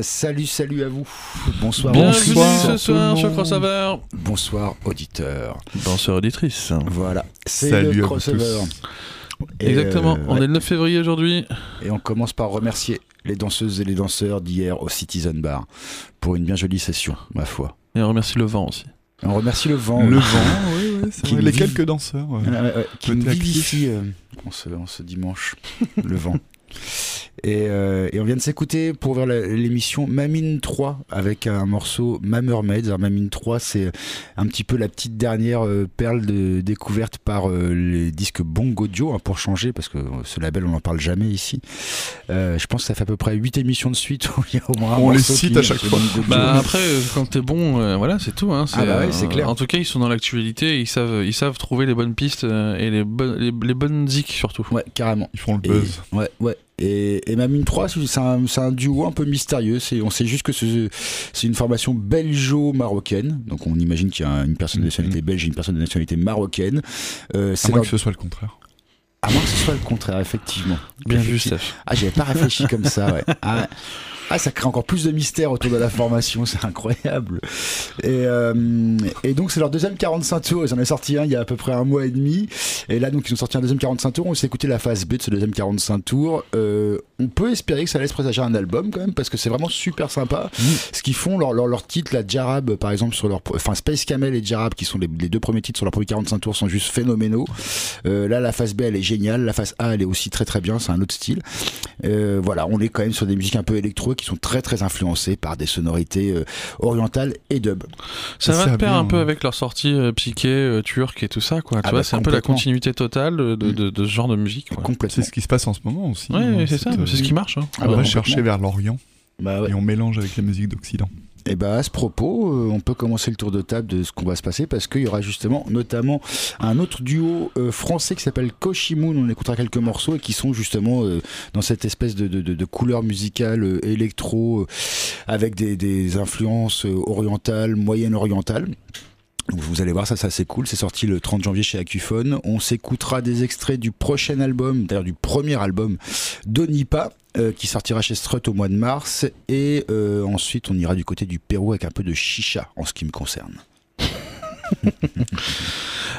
Salut, salut à vous. Bonsoir, Bienvenue bonsoir. ce soir sur Crossover. Bonsoir, auditeurs. Bonsoir auditrice. Voilà, c'est Salut le à vous crossover. Et, Exactement, euh, on ouais. est le 9 février aujourd'hui. Et on commence par remercier les danseuses et les danseurs d'hier au Citizen Bar pour une bien jolie session, ma foi. Et on remercie le vent aussi. Et on remercie le vent. Le euh, vent, oui, oui, c'est Qui vrai. Les vive. quelques danseurs. ouais, ouais, qui nous actif. vivifie euh, en, ce, en ce dimanche, le vent. Et, euh, et on vient de s'écouter pour ouvrir l'émission Mamine 3 avec un morceau Ma Mermaids. Alors, Mamine 3, c'est un petit peu la petite dernière euh, perle de, découverte par euh, les disques Bongo Joe, hein, pour changer, parce que ce label, on n'en parle jamais ici. Euh, je pense que ça fait à peu près 8 émissions de suite où il y a au moins un On les cite à chaque fois. Bah après, quand t'es bon, euh, voilà, c'est tout. Hein, Ah bah ouais, c'est clair. En tout cas, ils sont dans l'actualité, ils savent, ils savent trouver les bonnes pistes et les, bonnes les, les bonnes zik surtout. Ouais, carrément. Ils font le Et- buzz. ouais, ouais. Et, et Mamine 3, c'est un, duo un peu mystérieux. On sait juste que c'est, une formation belgeo-marocaine. Donc on imagine qu'il y a une personne de nationalité belge et une personne de nationalité marocaine. Euh, À moins leur- que ce soit le contraire. À moins que ce soit le contraire, effectivement. Bien vu. Ah, j'avais pas réfléchi comme ça, ouais. Ah, ah, ça crée encore plus de mystère autour de la formation, c'est incroyable. Et, euh, et donc, c'est leur deuxième 45 tours. Ils en ont sorti un il y a à peu près un mois et demi. Et là, donc, ils ont sorti un deuxième 45 tours. On s'est écouté la phase B de ce deuxième 45 tours. Euh, on peut espérer que ça laisse présager un album quand même, parce que c'est vraiment super sympa. Ce qu'ils font, leur, leur, leur titre, la Jarab, par exemple, sur leur. Enfin, Space Camel et Jarab, qui sont les, les deux premiers titres sur leur premier 45 tours, sont juste phénoménaux. Euh, là, la phase B, elle est géniale. La phase A, elle est aussi très très bien. C'est un autre style. Voilà, on est quand même sur des musiques un peu électro qui sont très très influencées par des sonorités euh, orientales et dub. Ça Ça va de pair un peu avec leur sortie euh, psyché, euh, turque et tout ça, quoi. Ah bah, c'est un peu la continuité totale de, de, de- de ce genre de musique. quoi. Complètement. C'est ce qui se passe en ce moment aussi. Ouais, c'est ça, c'est ce qui marche. hein. Ah On va chercher vers l'Orient Bah ouais. et on mélange avec la musique d'Occident. Et bah à ce propos, euh, on peut commencer le tour de table de ce qu'on va se passer parce qu'il y aura justement notamment un autre duo euh, français qui s'appelle Koshimoon. On écoutera quelques morceaux et qui sont justement euh, dans cette espèce de, couleur musicale électro avec des, influences orientales, moyenne-orientales. Donc vous allez voir, ça, ça c'est cool. C'est sorti le 30 janvier chez Acufone. On s'écoutera des extraits du prochain album, d'ailleurs du premier album d'Onipa, euh, qui sortira chez Strut au mois de mars. Et euh, ensuite, on ira du côté du Pérou avec un peu de chicha en ce qui me concerne.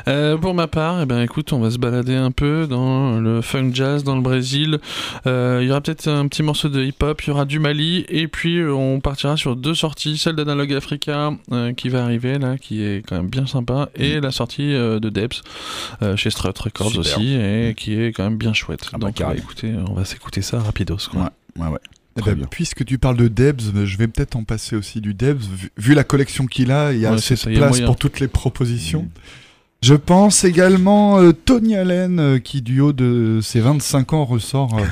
Euh, pour ma part, eh ben, écoute, on va se balader un peu dans le funk jazz dans le Brésil. Euh, Il y aura peut-être un petit morceau de hip-hop, il y aura du Mali, et puis euh, on partira sur deux sorties, celle d'Analog Africa euh, qui va arriver là, qui est quand même bien sympa, et la sortie de Debs chez Strut Records Super. aussi, et qui est quand même bien chouette. Ah bah, Donc on va, écouter, on va s'écouter ça rapidos. Quoi. Ouais, ouais, ouais. Eh Très ben, bien. puisque tu parles de Debs, euh, je vais peut-être en passer aussi du Debs. Vu, vu la collection qu'il a, il y a Ouais, assez de place pour toutes les propositions. Je pense également euh, Tony Allen euh, qui, du haut de ses 25 ans, ressort euh,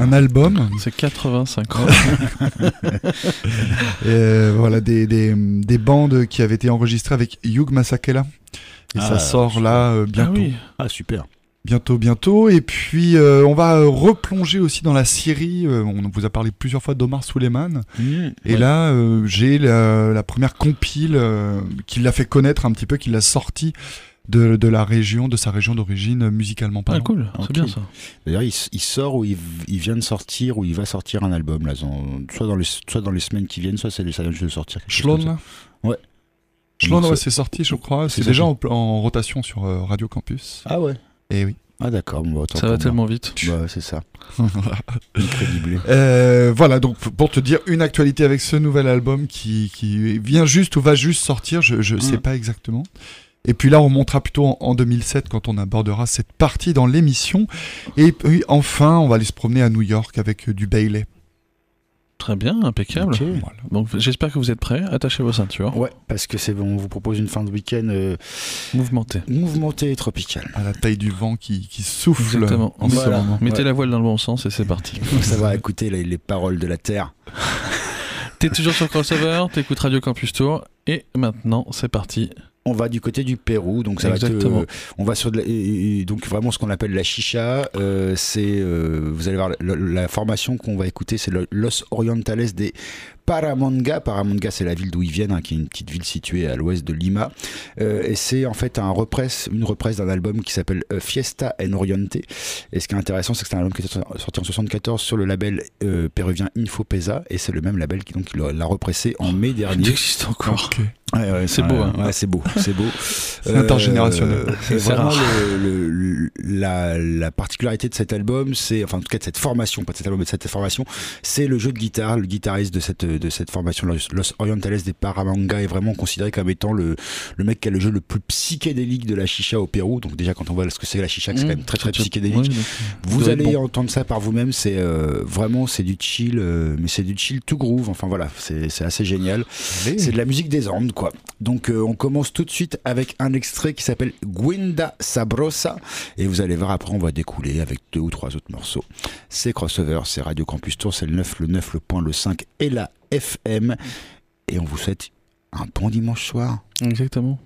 un album. C'est 85 ans. Et, euh, voilà, des, des, des bandes qui avaient été enregistrées avec Hugh Masakela. Et Ah, ça sort là euh, bientôt. Ah oui. Ah, super. Bientôt, bientôt. Et puis, euh, on va replonger aussi dans la Syrie. Euh, on vous a parlé plusieurs fois d'Omar Suleiman. Et Ouais. là, euh, j'ai la, la première compile euh, qui l'a fait connaître un petit peu, qui l'a sorti de, de la région, de sa région d'origine, musicalement Ah, parlant. cool, c'est bien ça. D'ailleurs, il, sort ou il, vient de sortir ou il va sortir un album là, soit dans les soit dans les semaines qui viennent, soit c'est ça vient juste de sortir. Schlon, ça. Ouais. Schlon, ouais, c'est- sorti, je crois. c'est déjà en, en rotation sur euh, Radio Campus. Ah ouais. Et oui. Ah d'accord. Bon, Ça va moi. tellement vite. Bah, c'est ça. Euh, voilà, donc pour te dire une actualité avec ce nouvel album qui, qui vient juste ou va juste sortir, je, je sais Mm. pas exactement. Et puis là, on montera plutôt en, en 2007 quand on abordera cette partie dans l'émission. Et puis enfin, on va aller se promener à New York avec euh, du Bailey. Très bien, impeccable. Ok. Voilà. Donc j'espère que vous êtes prêts. Attachez vos ceintures. Ouais, parce que c'est bon, on vous propose une fin de week-end euh, Mouvementez. mouvementée et tropicale. À la taille du vent qui, qui souffle Exactement. en ce moment. Mettez Ouais. la voile dans le bon sens et c'est parti. Faut savoir écouter les, les paroles de la terre. T'es toujours sur Crossover, t'écoutes Radio Campus Tour et maintenant c'est parti. On va du côté du Pérou, donc ça va Exactement. euh, on va sur de la- et- et donc vraiment ce qu'on appelle la chicha. euh, c'est, euh, vous allez voir, la, la formation qu'on va écouter, c'est Los Orientales des Paramanga. Paramanga, c'est la ville d'où ils viennent, hein, qui est une petite ville située à l'ouest de Lima. Euh, et c'est en fait un represse, une represse d'un album qui s'appelle Fiesta en Oriente. Et ce qui est intéressant, c'est que c'est un album qui est sorti en 74 sur le label péruvien Infopesa. Et c'est le même label qui donc l'a repressé en mai dernier. Il existe encore. Ouais, ouais, C'est beau, hein. ouais, c'est beau, c'est beau. C'est intergénérationnel. C'est vraiment, le- le- la, la particularité de cet album, c'est, enfin, en tout cas de cette formation, pas de cet album, mais de cette formation, c'est le jeu de guitare. Le guitariste de cette, de cette formation, Los, Orientales des Paramanga, est vraiment considéré comme étant le, le mec qui a le jeu le plus psychédélique de la chicha au Pérou. Donc, déjà, quand on voit ce que c'est la chicha, c'est quand même très, très psychédélique. Vous doit allez bon. entendre ça par vous-même, c'est euh, vraiment c'est du chill, euh, mais c'est du chill tout groove. Enfin voilà, c'est c'est assez génial. C'est de la musique des Andes, Donc euh, on commence tout de suite avec un extrait qui s'appelle Guinda Sabrosa, et vous allez voir après on va découler avec deux ou trois autres morceaux. C'est crossover, c'est Radio Campus Tour, c'est le 9, le 9, le point, le 5 et la FM, et on vous souhaite un bon dimanche soir. Exactement.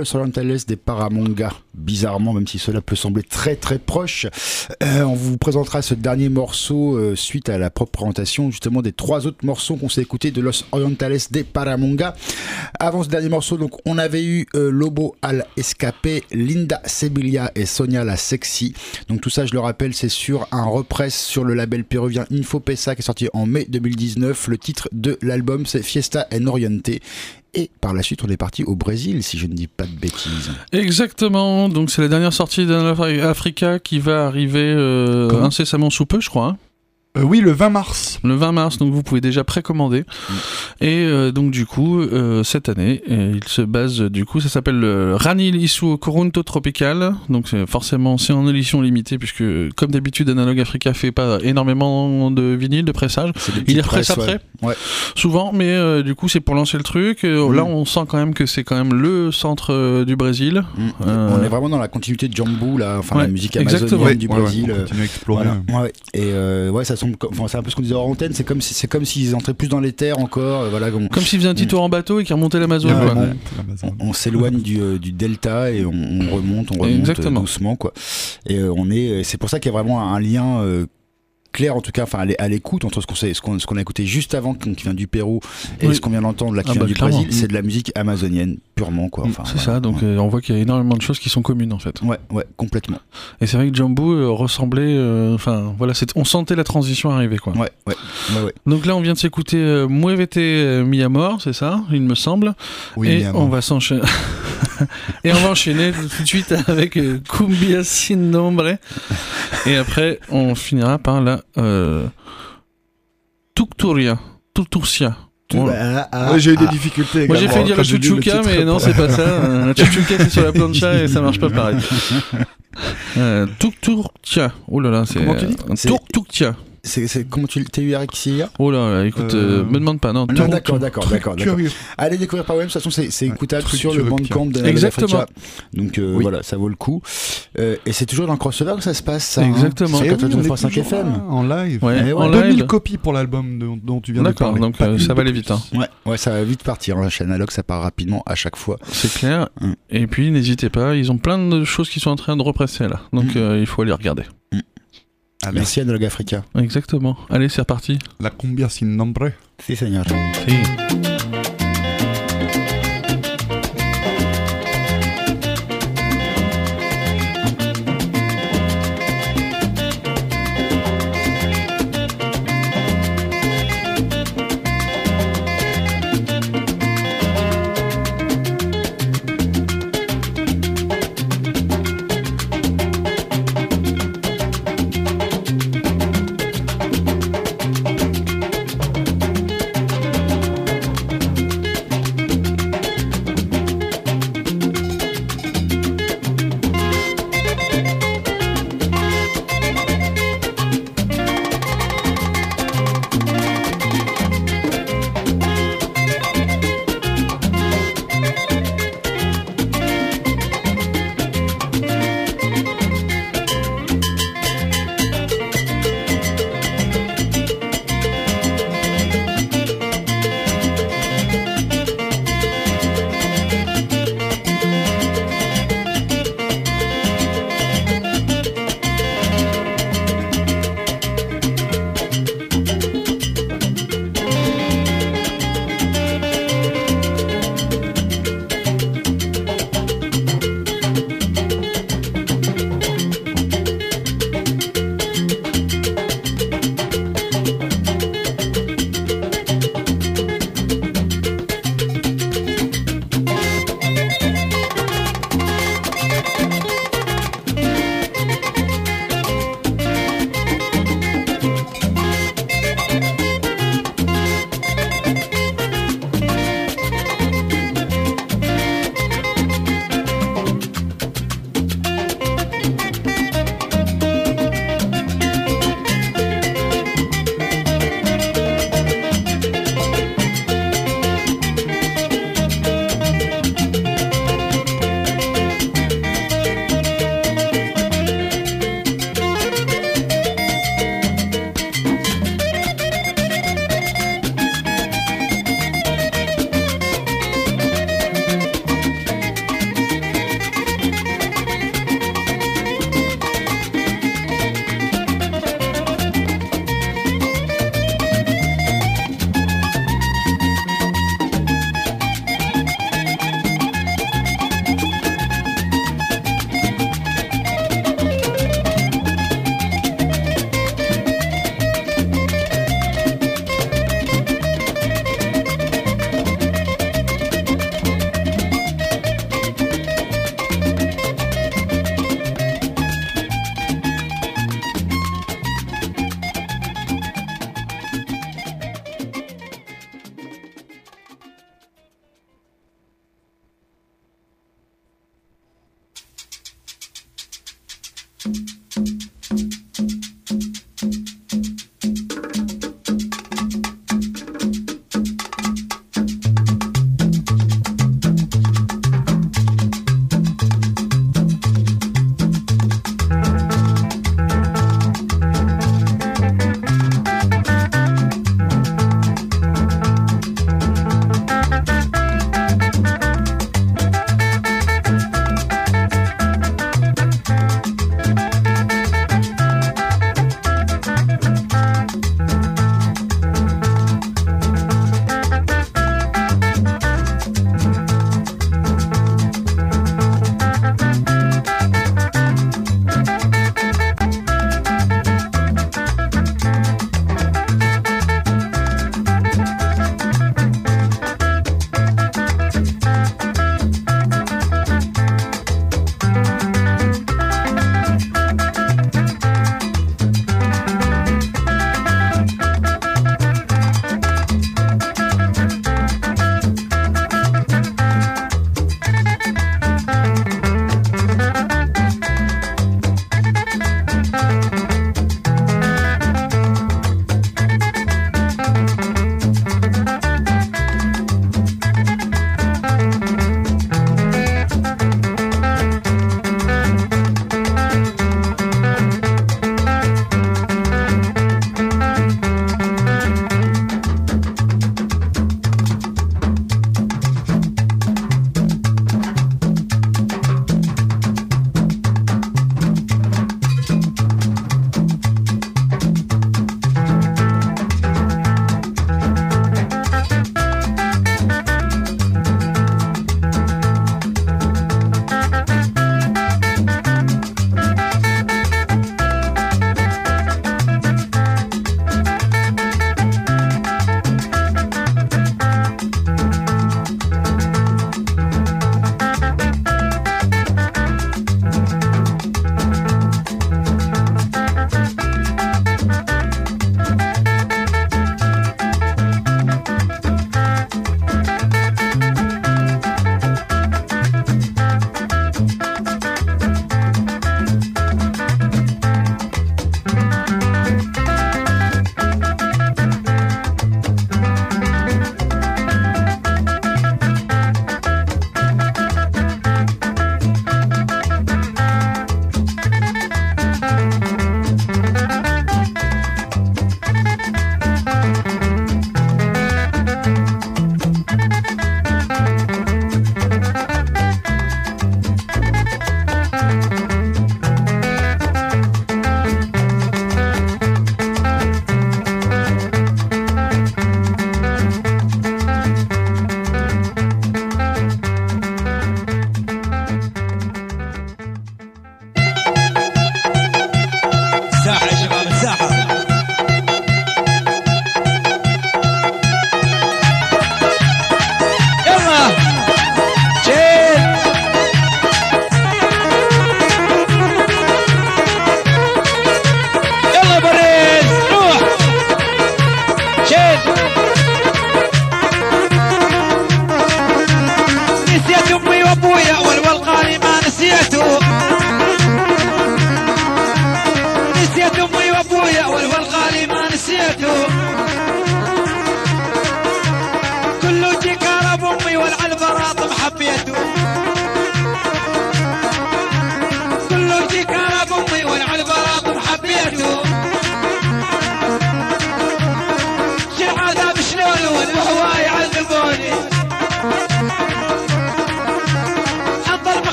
Le Orientales des Paramonga. Bizarrement, même si cela peut sembler très très proche, euh, on vous présentera ce dernier morceau euh, suite à la propre présentation justement des trois autres morceaux qu'on s'est écoutés de Los Orientales des Paramonga. Avant ce dernier morceau, donc on avait eu euh, Lobo al Escapé, Linda Sevilla et Sonia la Sexy. Donc tout ça, je le rappelle, c'est sur un repress sur le label péruvien Infopesa qui est sorti en mai 2019. Le titre de l'album c'est Fiesta en Oriente par la suite, on est parti au Brésil, si je ne dis pas de bêtises. Exactement. Donc, c'est la dernière sortie d'Africa qui va arriver euh, incessamment sous peu, je crois. Hein. Euh, oui, le 20 mars. Le 20 mars, donc vous pouvez déjà précommander. Mm. Et euh, donc du coup, euh, cette année, il se base, du coup, ça s'appelle le Ranil Isu Corunto Tropical. Donc forcément, c'est en édition limitée, puisque comme d'habitude, Analog Africa fait pas énormément de vinyle, de pressage. Il les represse après, ouais. souvent, mais du coup, c'est pour lancer le truc. Mm. Là, on sent quand même que c'est quand même le centre du Brésil. Mm. on est vraiment dans la continuité de Jambu, là, enfin la musique amazonienne du Brésil. on continue à explorer. Et ouais, ça enfin, c'est un peu ce qu'on disait hors antenne. C'est comme si, c'est comme s'ils entraient plus dans les terres encore. euh, voilà, on, Comme s'il faisait un petit Mm. tour en bateau et qu'il remontait l'Amazon. On, on s'éloigne du, euh, du delta et on, on remonte, on remonte Exactement. euh, doucement, quoi. Et on est, c'est pour ça qu'il y a vraiment un lien. Clair en tout cas enfin à l'é- à l'écoute entre ce qu'on sait- ce qu'on qu'on a écouté juste avant qui vient du Pérou et Oui. ce qu'on vient d'entendre là qui Ah vient bah, du clairement. Brésil c'est Mm. de la musique amazonienne purement quoi enfin c'est voilà. ça, donc ouais. euh, on voit qu'il y a énormément de choses qui sont communes en fait. ouais ouais complètement Et c'est vrai que Jumbo euh, ressemblait, euh, enfin voilà, on sentait la transition arriver quoi. ouais ouais ouais, ouais. Donc là on vient de s'écouter euh, Muévete euh, mi amor, c'est ça, il me semble. Oui, et on va s'enchaîner. et on va enchaîner tout de suite avec Cumbia sin nombre. Et après on finira par la euh. Ah, ah, Ouais, j'ai eu des ah. difficultés. Moi j'ai fait dire lu le chuchuka, mais non, c'est pas ça. Un chuchuka c'est sur la plancha et ça marche pas pareil. Euh, Tukturtia. Oh là là, c'est. Comment tu dis? euh, Tukturtia. C'est c'est comment tu TURXIA Oh là, là, écoute, euh, Euh, me demande pas, non. non d'accord d'accord Truc d'accord d'accord. Allez découvrir par vous-même, de toute façon c'est Ouais, écoutable sur le bandcamp de Exactement. Donc euh, Oui. voilà, ça vaut le coup. Euh, et c'est toujours dans le crossover que ça se passe ça. Exactement. Hein Eh Sur oui, on est 89.5 toujours FM. là, En live. Ouais, Eh ouais. en 2000 live. copies pour l'album dont, dont tu viens de D'accord, parler. donc euh, une ça va aller vite. Hein. Ouais, ouais, ça va vite partir. hein. Chez Analogue, ça part rapidement à chaque fois. C'est clair. Mm. Et puis n'hésitez pas, ils ont plein de choses qui sont en train de represser là. Donc Mm. euh, il faut aller regarder. Allez, Merci Analogue Africa. Exactement. Allez, c'est reparti. La cumbia sin nombre. Si, Seigneur. Si.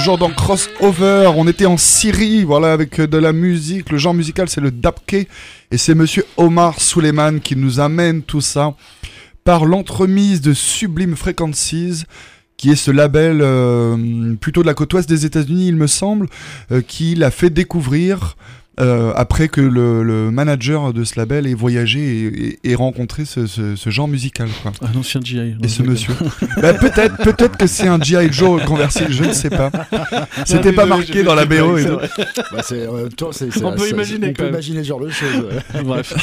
Toujours dans Crossover, on était en Syrie, voilà, avec de la musique. Le genre musical, c'est le dabke. Et c'est monsieur Omar Suleiman qui nous amène tout ça par l'entremise de Sublime Frequencies, qui est ce label euh, plutôt de la côte ouest des États-Unis, il me semble, euh, qui l'a fait découvrir. Euh, après que le, le manager de ce label ait voyagé et, et- et rencontré ce, ce- ce genre musical. Quoi. Un ancien GI. Et ce monsieur. Bah, peut-être, peut-être que c'est un G.I. Joe converti, je ne sais pas. C'était pas marqué dans la BO et. Bah, On peut c'est- imaginer, On quand peut même. imaginer ce genre de choses. ouais. Bref.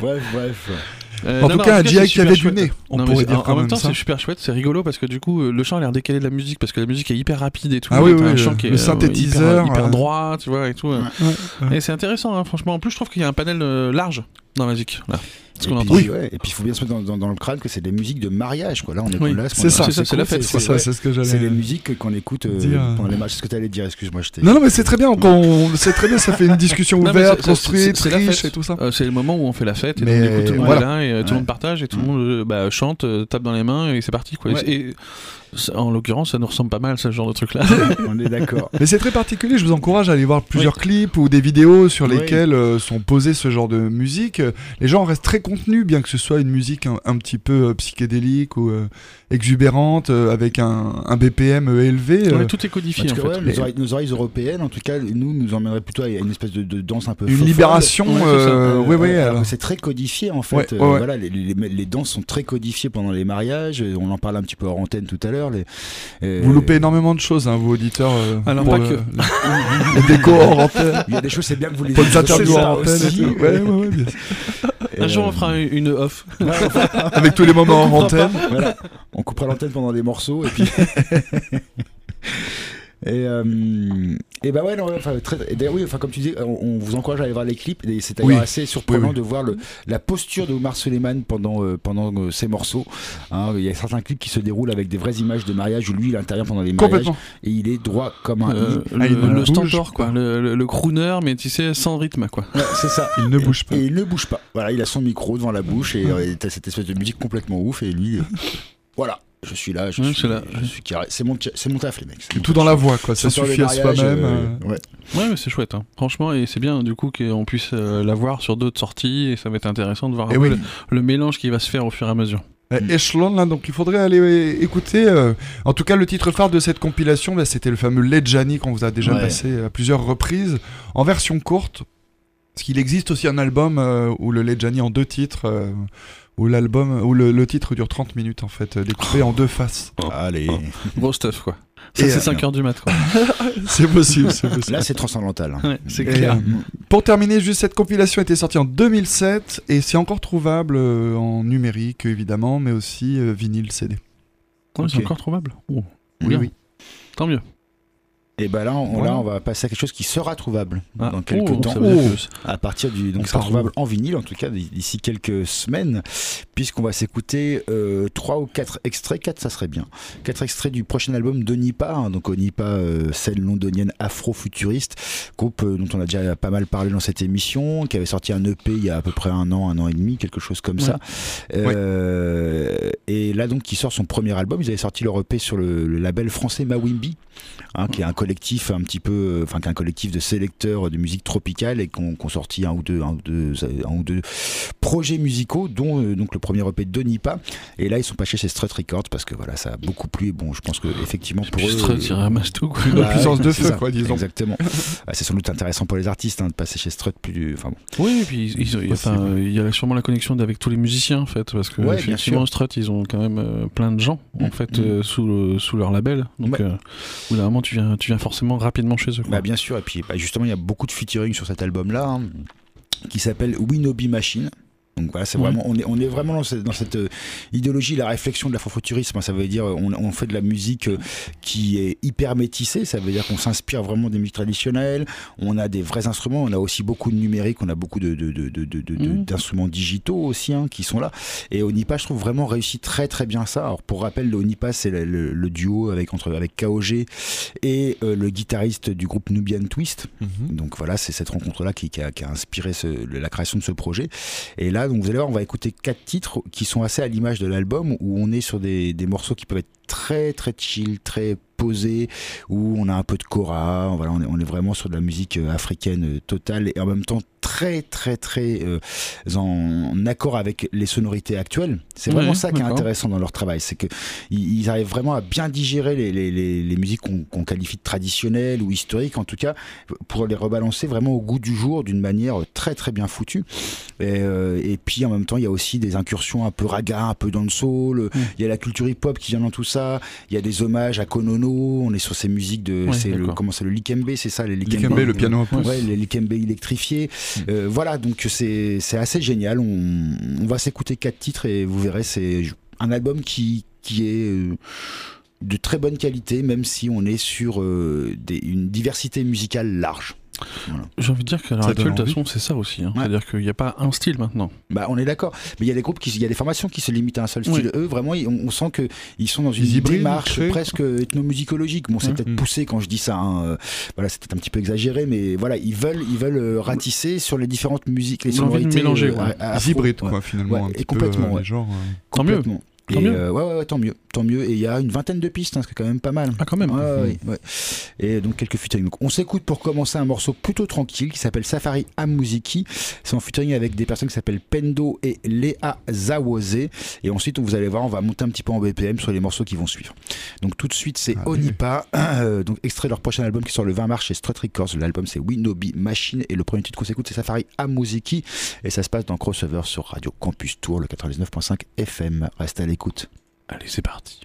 bref, bref. Euh, En non, tout non, cas, un GI qui avait du nez, on Non, mais pourrait c'est- dire en, quand en même même temps, c'est super chouette, c'est rigolo parce que du coup, euh, le chant a l'air décalé de la musique parce que la musique est hyper rapide et tout. Ah oui, oui, un le- chant qui est le euh, synthétiseur, hyper, hyper euh. droit, tu vois, et tout. euh. Ouais, ouais. Et c'est intéressant, hein, franchement. En plus, je trouve qu'il y a un panel euh, large dans la musique. Là. Ce Et qu'on puis, entend. ouais, et puis il faut bien se mettre dans, dans- dans le crâne que c'est des musiques de mariage quoi. Là on est Oui, là, c'est ça, c'est la fête, C'est ça, ouais. c'est ce que j'allais C'est les musiques qu'on écoute euh, dire. pendant les mariages. C'est ce que tu allais dire, excuse-moi, je t'ai. Non, non, mais c'est très bien. quand C'est très bien, ça fait une discussion ouverte, construite, riche et tout ça. Euh, c'est le moment où on fait la fête et Mais donc, du coup, tout le monde est là et euh, tout le monde partage et tout le monde euh, bah, chante, tape dans les mains et c'est parti. Et, en l'occurrence, ça nous ressemble pas mal ce genre de truc là. on est d'accord. Mais c'est très particulier, je vous encourage à aller voir plusieurs clips ou des vidéos sur Oui. lesquelles euh, sont posés ce genre de musique. Les gens restent très contenus, bien que ce soit une musique un, un petit peu euh, psychédélique ou euh, exubérante, euh, avec un, un BPM élevé. Ouais, tout est codifié En fait. ouais, nos, oreilles, nos oreilles européennes, en tout cas, nous, nous emmènerait plutôt à une espèce de, de danse un peu une libération, alors. que c'est très codifié en fait. Ouais, Euh, ouais, ouais. Voilà, les, les, les danses sont très codifiées pendant les mariages. On en parle un petit peu hors antenne tout à l'heure. Les, euh, Vous loupez énormément de choses, hein, vous auditeurs. euh, Alors, pas le- que. les décos hors antenne. Il y a des choses, c'est bien que vous les Pour les interviews hors antenne aussi. Ouais, ouais, ouais, bien. Et, Un jour, on euh, fera une off. Avec tous les moments en antenne. voilà. On coupera l'antenne pendant des morceaux et puis. Et, euh, et bah ouais, non, ouais, enfin, très, et d'ailleurs, oui, enfin, comme tu dis, on, on vous encourage à aller voir les clips. Et c'est d'ailleurs Oui. assez surprenant Oui, oui. de voir le, la posture de Omar Suleiman pendant, euh, pendant euh, ces morceaux. Hein, il y a certains clips qui se déroulent avec des vraies images de mariage où lui il intervient pendant les mariages et il est droit comme un Euh. Ah, il le, le bouge stentor, quoi. Le, le- le crooner, mais tu sais, sans rythme, quoi. Ouais, c'est ça. Il ne bouge pas. Et il ne bouge pas. Voilà, il a son micro devant la bouche et et t'as cette espèce de musique complètement ouf et lui, euh, voilà. Je suis là, je Ouais, suis c'est là. je suis carré. C'est mon, c'est mon taf, les mecs. Tout taf. dans la voix, quoi. Ça suffit à soi-même. euh, euh. ouais. Ouais, mais c'est chouette, hein. franchement, et c'est bien du coup qu'on puisse euh, la voir sur d'autres sorties, et ça va être intéressant de voir peu oui. le, le mélange qui va se faire au fur et à mesure. Euh, Echelon, là, donc il faudrait aller écouter. euh, en tout cas, le titre phare de cette compilation, bah, c'était le fameux Lejani qu'on vous a déjà Ouais. passé à plusieurs reprises, en version courte. Parce qu'il existe aussi un album euh, où le Lejani en deux titres, euh, où l'album, où le, le titre dure 30 minutes en fait, euh, découpé en deux faces. Allez. Gros stuff, quoi. Ça, c'est euh, 5 heures du mat, quoi. C'est possible, c'est possible. Là, c'est transcendantal. hein. Ouais, c'est clair. euh, pour terminer, juste cette compilation était sortie en 2007 et c'est encore trouvable euh, en numérique évidemment, mais aussi euh, vinyle CD. C'est encore trouvable. Oh, Oui, bien. oui. Tant mieux. Et bah là, on, Voilà. là, on va passer à quelque chose qui sera trouvable Ah, dans quelques oh, temps. Oh. À partir du. Donc, On sera trouvable en vinyle, en tout cas, d'ici quelques semaines, puisqu'on va s'écouter euh, trois ou quatre extraits. Quatre, ça serait bien. Quatre extraits du prochain album d'Onipa. hein, donc, Onipa, euh, scène londonienne afro-futuriste, groupe euh, dont on a déjà pas mal parlé dans cette émission, qui avait sorti un EP il y a à peu près un an, un an et demi, quelque chose comme Ouais. ça. Euh, Et là, donc, qui sort son premier album. Ils avaient sorti leur EP sur le, le label français Mawimbi, hein, qui est un collectif un petit peu, euh, enfin, qui est un collectif de sélecteurs de musique tropicale et qui ont, qui ont sorti un ou deux, un ou deux, un ou deux projets musicaux, dont euh, donc le premier EP de Donipa. Et là, ils sont pas chez Strut Records parce que voilà, ça a beaucoup plu. Et bon, je pense que effectivement pour eux. Strut, il euh, ramasse tout, quoi. Bah, puissance de c'est feu, ça, quoi, disons. Exactement. Ah, c'est sans doute intéressant pour les artistes hein, de passer chez Strut plus. Enfin bon. Oui, et puis il y a sûrement la connexion avec tous les musiciens en fait, parce que Ouais, effectivement. Strut ils ont quand même euh, plein de gens en Mm, fait mm. euh, sous, sous leur label, donc Ouais. Bout d'un moment tu viens, forcément rapidement chez eux. Bah bien sûr, et puis bah, justement il y a beaucoup de featuring sur cet album-là, hein, qui s'appelle Winobi Machine. Donc voilà, c'est vraiment, on est, on est vraiment dans cette, dans cette, euh, idéologie, la réflexion de l'afrofuturisme. hein. Ça veut dire, on, on fait de la musique euh, qui est hyper métissée. Ça veut dire qu'on s'inspire vraiment des musiques traditionnelles. On a des vrais instruments. On a aussi beaucoup de numérique. On a beaucoup de, Mhm. d'instruments digitaux aussi hein, qui sont là. Et Onipa, je trouve vraiment réussit très très bien ça. Alors pour rappel, Onipa, c'est le, le- le duo avec entre avec KOG et euh, le guitariste du groupe Nubian Twist. Mhm. Donc voilà, c'est cette rencontre-là qui, qui a, qui a inspiré ce- la création de ce projet. Et là, donc vous allez voir, on va écouter quatre titres qui sont assez à l'image de l'album, où on est sur des, des morceaux qui peuvent être très très chill, très posés, où on a un peu de kora. Voilà, on est, on est vraiment sur de la musique euh, africaine euh, totale et en même temps très très très euh, en, accord avec les sonorités actuelles. C'est vraiment Ouais, ça qui est intéressant dans leur travail, c'est que ils, arrivent vraiment à bien digérer les, les, les, les musiques qu'on qualifie de traditionnelles ou historiques, en tout cas, pour les rebalancer vraiment au goût du jour d'une manière très très bien foutue. Et, euh, et puis en même temps, il y a aussi des incursions un peu raga, un peu dancehall. Mm. Il y a la culture hip-hop qui vient dans tout ça. Il y a des hommages à Konono. On est sur ces musiques de, Ouais, c'est le comment c'est le likembe, c'est ça les Likembe, le piano à. Ouais, les likembe électrifiés. Mm. Euh, voilà, donc c'est c'est assez génial. On, on va s'écouter quatre titres et vous verrez, c'est un album qui qui est euh, de très bonne qualité, même si on est sur euh, des- une diversité musicale large. J'ai envie de dire qu'à l'heure actuelle, de toute façon, c'est ça aussi. hein. Ouais. C'est-à-dire qu'il n'y a pas un style maintenant. Bah, on est d'accord. Mais il y a des groupes qui, il y a des formations qui se limitent à un seul Oui. style. Eux, vraiment, on, on sent que ils sont dans une Ils démarche presque ethnomusicologique. Bon, c'est Ouais. peut-être Mm. poussé quand je dis ça. hein. Euh, Voilà, c'est peut-être un petit peu exagéré, mais voilà, ils veulent, ils veulent euh, ratisser sur les différentes musiques, les Ils ont envie de sonorités. mélanger, euh, ouais. afro. quoi, finalement, Ouais, un et petit peu complètement, euh, ouais. les genres. euh. Tant mieux. Tant Et, mieux. euh, ouais, ouais, ouais, tant mieux, tant mieux. Et il y a une vingtaine de pistes, hein, ce qui est quand même pas mal. Ah, quand même. Ouais, ouais, ouais. Et donc quelques featuring. Donc, on s'écoute pour commencer un morceau plutôt tranquille qui s'appelle Safari Amuziki. C'est en featuring avec des personnes qui s'appellent Pendo et Léa Zawose. Et ensuite, vous allez voir, on va monter un petit peu en BPM sur les morceaux qui vont suivre. Donc tout de suite, c'est Allez. Onipa. euh, donc extrait de leur prochain album qui sort le 20 mars chez Strut Records. L'album c'est Winobi Machine et le premier titre qu'on s'écoute c'est Safari Amuziki. Et ça se passe dans Crossover sur Radio Campus Tour, le 99.5 FM. Reste à l'écoute. Allez, c'est parti.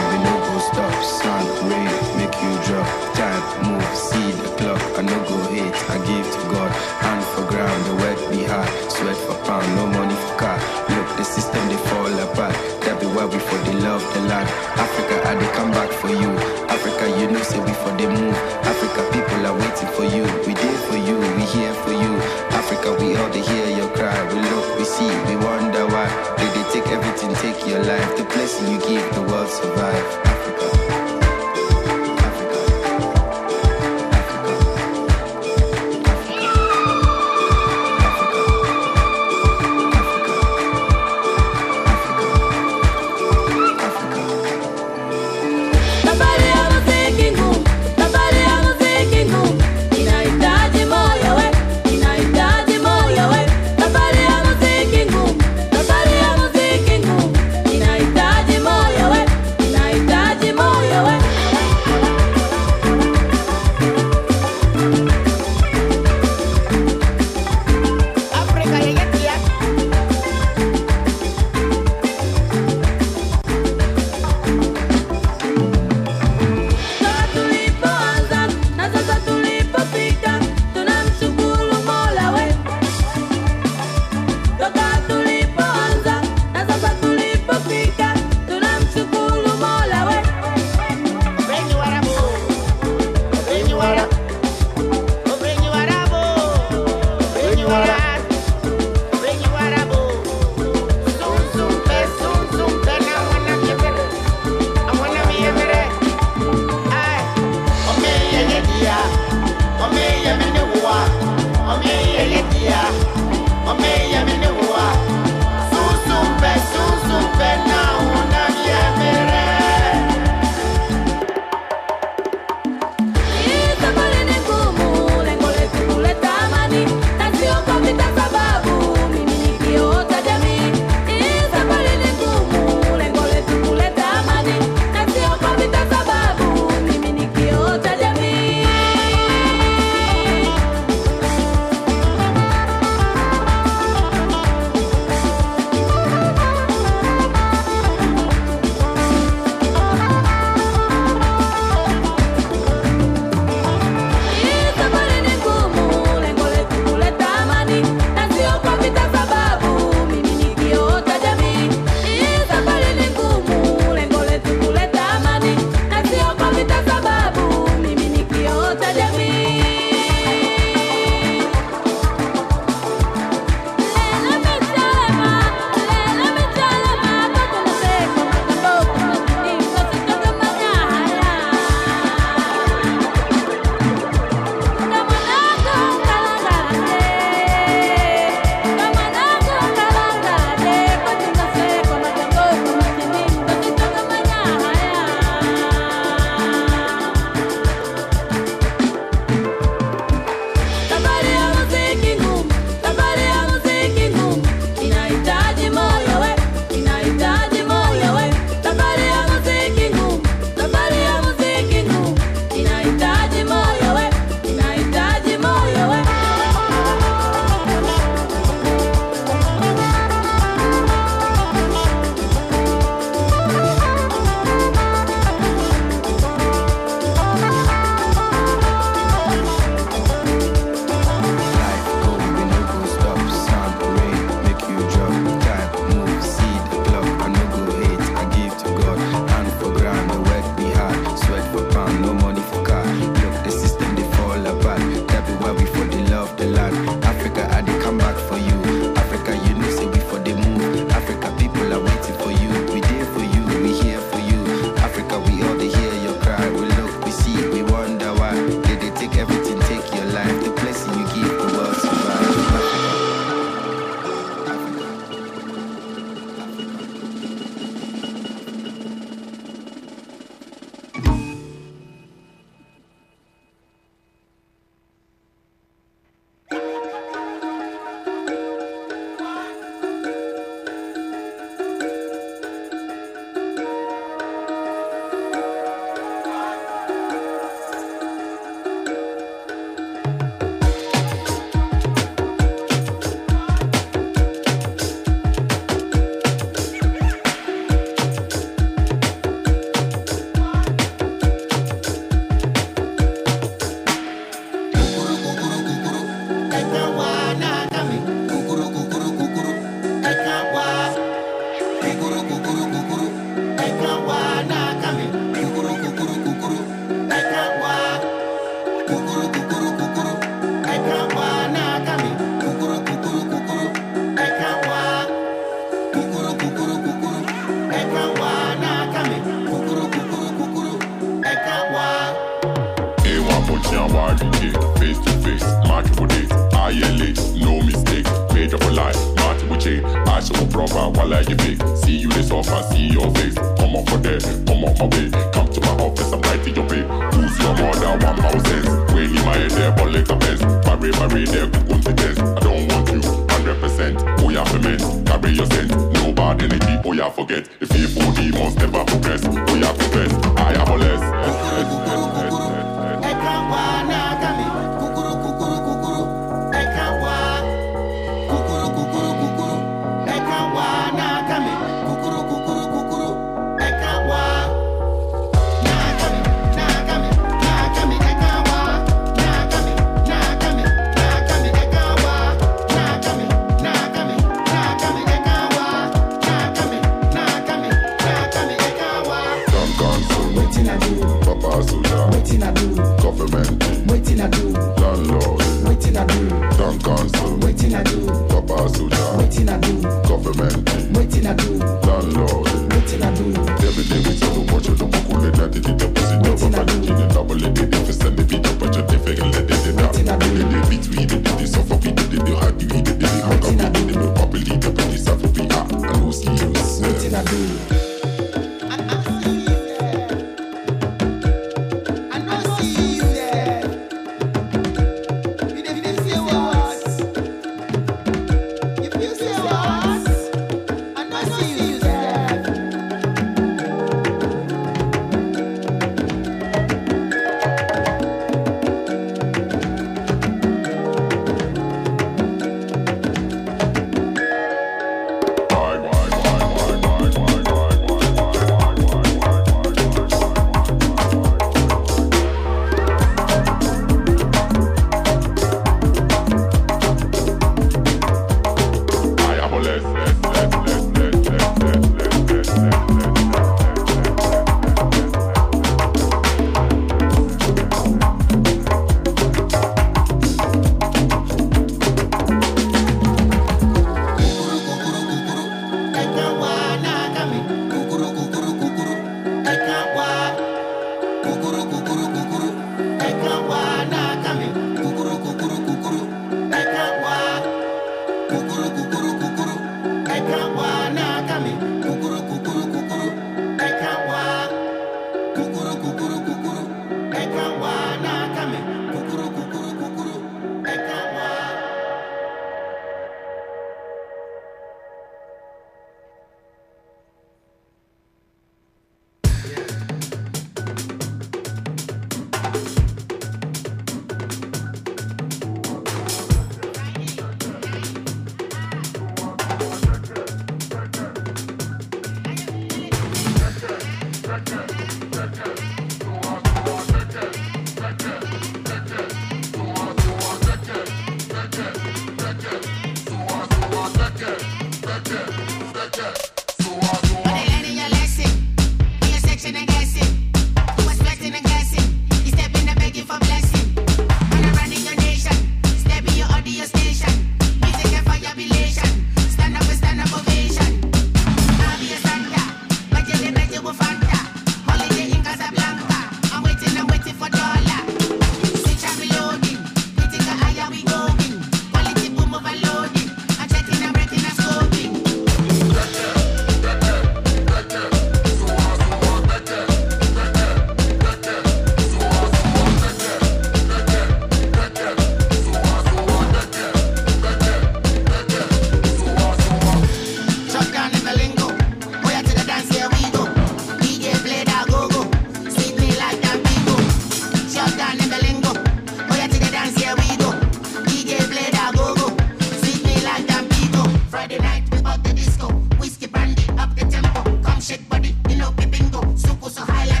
no que tengo su curso jala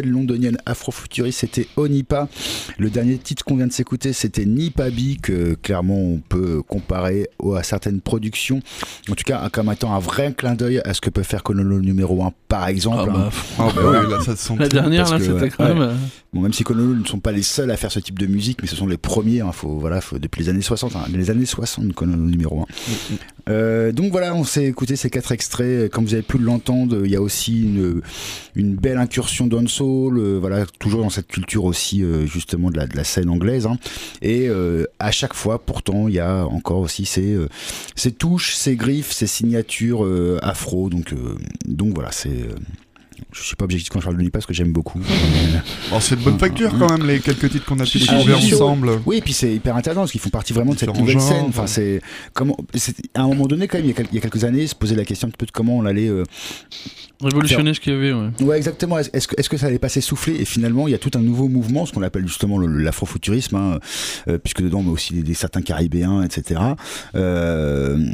londonienne afrofuturiste, c'était Onipa. Le dernier titre qu'on vient de s'écouter, c'était Nipabi, que clairement on peut comparer à certaines productions. En tout cas, comme étant un vrai clin d'œil à ce que peut faire Konolo numéro 1, par exemple. Ah bah, hein. Ah bah oui, là, ça se sent La dernière, là, c'était quand même. ouais. euh, Bon, même si Konolo ne sont pas les seuls à faire ce type de musique, mais ce sont les premiers, hein, faut, voilà, faut, depuis les années 60, hein, les années 60, Konolo numéro 1. Euh, donc voilà, on s'est écouté ces quatre extraits. Comme vous avez pu l'entendre, il y a aussi une, une belle incursion dancehall, euh, voilà, toujours dans cette culture aussi euh, justement de la, de la scène anglaise. hein. Et à chaque fois, pourtant, il y a encore aussi ces, ces touches, ces griffes, ces signatures afro. Donc, donc voilà, c'est euh, je suis pas objectif quand je parle de Nipa parce que j'aime beaucoup. Bon, c'est de bonne facture quand même, les quelques titres qu'on a pu découvrir ensemble. Oui, et puis c'est hyper intéressant parce qu'ils font partie vraiment de cette nouvelle scène. Enfin, ouais. c'est comment, c'est- à un moment donné, quand même, il y a, quel- il y a quelques années, se poser la question un petit peu de comment on allait. euh, Révolutionner ce qu'il y avait, ouais. Ouais, exactement. Est-ce que, est-ce que ça allait pas s'essouffler Et finalement, il y a tout un nouveau mouvement, ce qu'on appelle justement l'afrofuturisme, hein, euh, puisque dedans on met aussi des, des certains caribéens, etc., euh,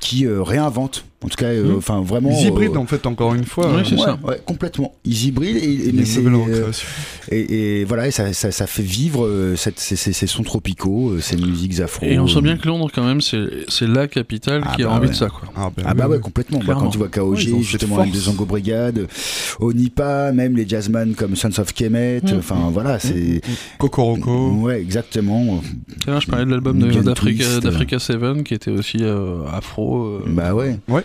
qui euh, réinventent. En tout cas, euh, Mhm. enfin vraiment. Ils hybrident euh, en fait, encore une fois. Oui, c'est ouais, ça. ouais, complètement. Ils hybrident et, et- a mais euh, et, et voilà, et ça, ça, ça fait vivre euh, cette, ces, ces- ces sons tropicaux, ces musiques afro. Et on sent bien que Londres, quand même, c'est c'est la capitale Ah qui a bah envie ouais. de ça, quoi. Ah, ben Ah oui, bah ouais complètement. Bah, quand tu vois cette justement des Zango Brigade, Onipa, même les jazzman comme Sons of Kemet, Mm. enfin voilà, c'est Kokoroko. ouais exactement. Tout à l'heure, je parlais de l'album d'Africa Twist. d'Africa 7 qui était aussi afro. Bah ouais. Ouais.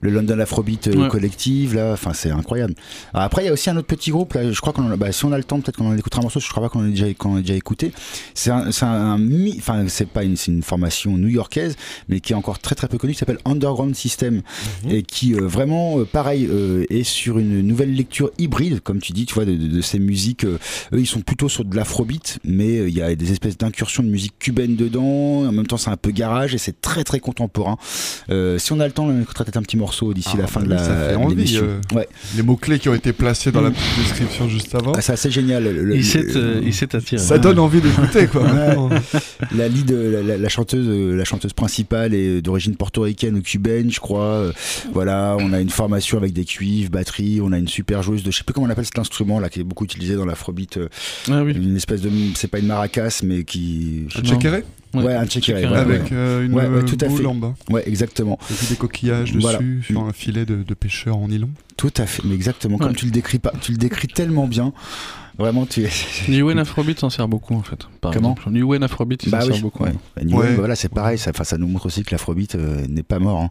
Le London Afrobeat euh, Ouais. collective là, enfin c'est incroyable. Alors après il y a aussi un autre petit groupe là, je crois qu'on en a, bah, si on a le temps peut-être qu'on en écoutera un morceau, je crois pas qu'on en a déjà qu'on a déjà écouté. C'est un, enfin c'est pas une c'est une formation new-yorkaise mais qui est encore très très peu connue qui s'appelle Underground System et qui euh, vraiment euh, pareil euh, est sur une nouvelle lecture hybride comme tu dis, tu vois de, de- de ces musiques euh, eux ils sont plutôt sur de l'afrobeat mais il y a des espèces d'incursions de musique cubaine dedans, en même temps c'est un peu garage et c'est très très contemporain. Euh, si on a le temps, on écoutera peut-être un petit morceau d'ici Ah, la fin bah de la l'émission. euh. Ouais, Les mots-clés qui ont été placés dans la petite description juste avant. Ah, c'est assez génial. Le- le- Il s'est euh, attiré. Ça donne envie d'écouter, quoi. La lead, la, la- la chanteuse, euh, la chanteuse principale est d'origine portoricaine ou cubaine, je crois. Euh, Voilà, on a une formation avec des cuivres, batterie, on a une super joueuse de, je sais plus comment on appelle cet instrument là, qui est beaucoup utilisé dans l'afrobeat. euh, Ah oui. Une espèce de, c'est pas une maracas, mais qui, Un Ouais. ouais, un checker. Avec euh, une Ouais, ouais, tout à boule fait. en bas. Ouais, exactement. Et puis des coquillages dessus Voilà. sur un filet de, de pêcheur en nylon. Tout à fait, mais exactement. Comme tu le décris pas, tu le décris tellement bien. Vraiment, tu es. New Wave Afrobeat s'en sert beaucoup en fait. Par Comment exemple. New Wave Afrobeat, il Bah s'en oui, sert beaucoup. ouais. Bah, New Ouais. Wave, voilà, c'est pareil. Ça, enfin, ça nous montre aussi que l'afrobeat euh, n'est pas mort. Hein.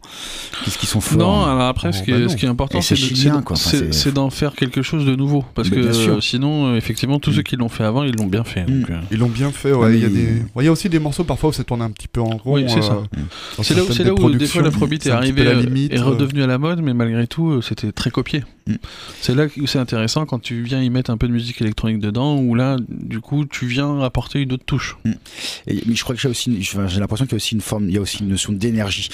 Qu'est-ce qu'ils sont forts. Non, hein. alors après, ce, Oh, qui bah est, ce qui est important, c'est d'en faire quelque chose de nouveau. Parce Mais que euh, sinon, euh, effectivement, tous ceux qui l'ont fait avant, ils l'ont bien fait. donc, Mm. euh, Ils l'ont bien fait, ouais. Ah, il, y a mais- des... ouais, il y a aussi des morceaux parfois où ça tourne un petit peu en rond. Oui, c'est ça. dans C'est là, où- des fois l'afrobeat est arrivé, peu la limite, est redevenu à la mode, mais malgré tout, c'était très copié. Mm. C'est là où c'est intéressant quand tu viens y mettre un peu de musique électronique dedans, où là, du coup, tu viens apporter une autre touche. Et- mais je crois que j'ai aussi, j'ai l'impression qu'il y a aussi une forme, il y a aussi une notion d'énergie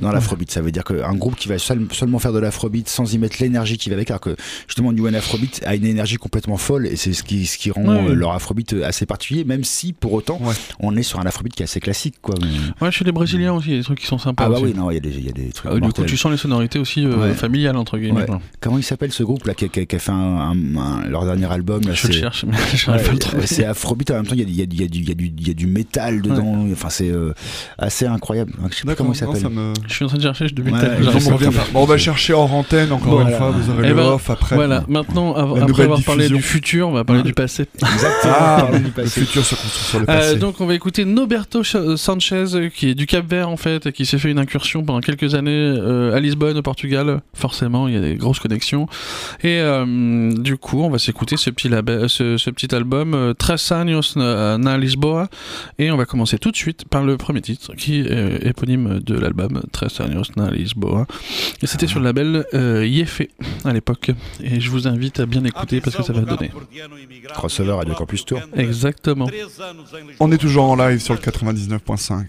dans l'afrobeat. Ça veut dire qu'un groupe qui va seul- seulement faire de l'afrobeat sans y mettre l'énergie qui va avec, alors que justement New One Afrobeat a une énergie complètement folle et c'est ce qui, ce qui rend Ouais. euh, leur afrobeat euh, assez particulier, même si pour autant Ouais. on est sur un afrobeat qui est assez classique, quoi. Ouais, chez les Brésiliens aussi, il y a des trucs qui sont sympas. Ah bah aussi. oui, non, il y a des, il y a des trucs. Ah, du coup, tu sens les sonorités aussi euh, Ouais. familiales, entre guillemets. Comment il s'appelle ce groupe là qui, a- qui qui a fait un, un- un- leur dernier album là, Je le c'est- cherche, mais j'arrive Ouais, pas à le trouver. c'est afrobeat en même temps il y a, y a y a du- y a du il y a du métal dedans enfin c'est euh, assez incroyable je sais pas comment il s'appelle me... Je suis en train de chercher, je depuis Ouais. Bon, on va chercher hors antenne, encore Bon, une voilà. fois, vous aurez Eh le ben, off après. Voilà, maintenant, av- après avoir parlé diffusion. du futur, on va parler du passé. exactement Ah, le futur se construit sur le Euh, passé. donc on va écouter Noberto Ch- Sanchez euh, qui est du Cap Vert en fait et qui s'est fait une incursion pendant quelques années euh, à Lisbonne au Portugal forcément il y a des grosses connexions et euh, du coup on va s'écouter ce petit label, ce, ce petit album euh, Tres años na, Lisboa. Et on va commencer tout de suite par le premier titre qui est éponyme de l'album Tres años na Lisboa. Et c'était sur le label euh, Yefe à l'époque. Et je vous invite à bien écouter parce que ça va donner. Crossover à deux campus tour. Exactement. On est toujours en live sur le 99.5.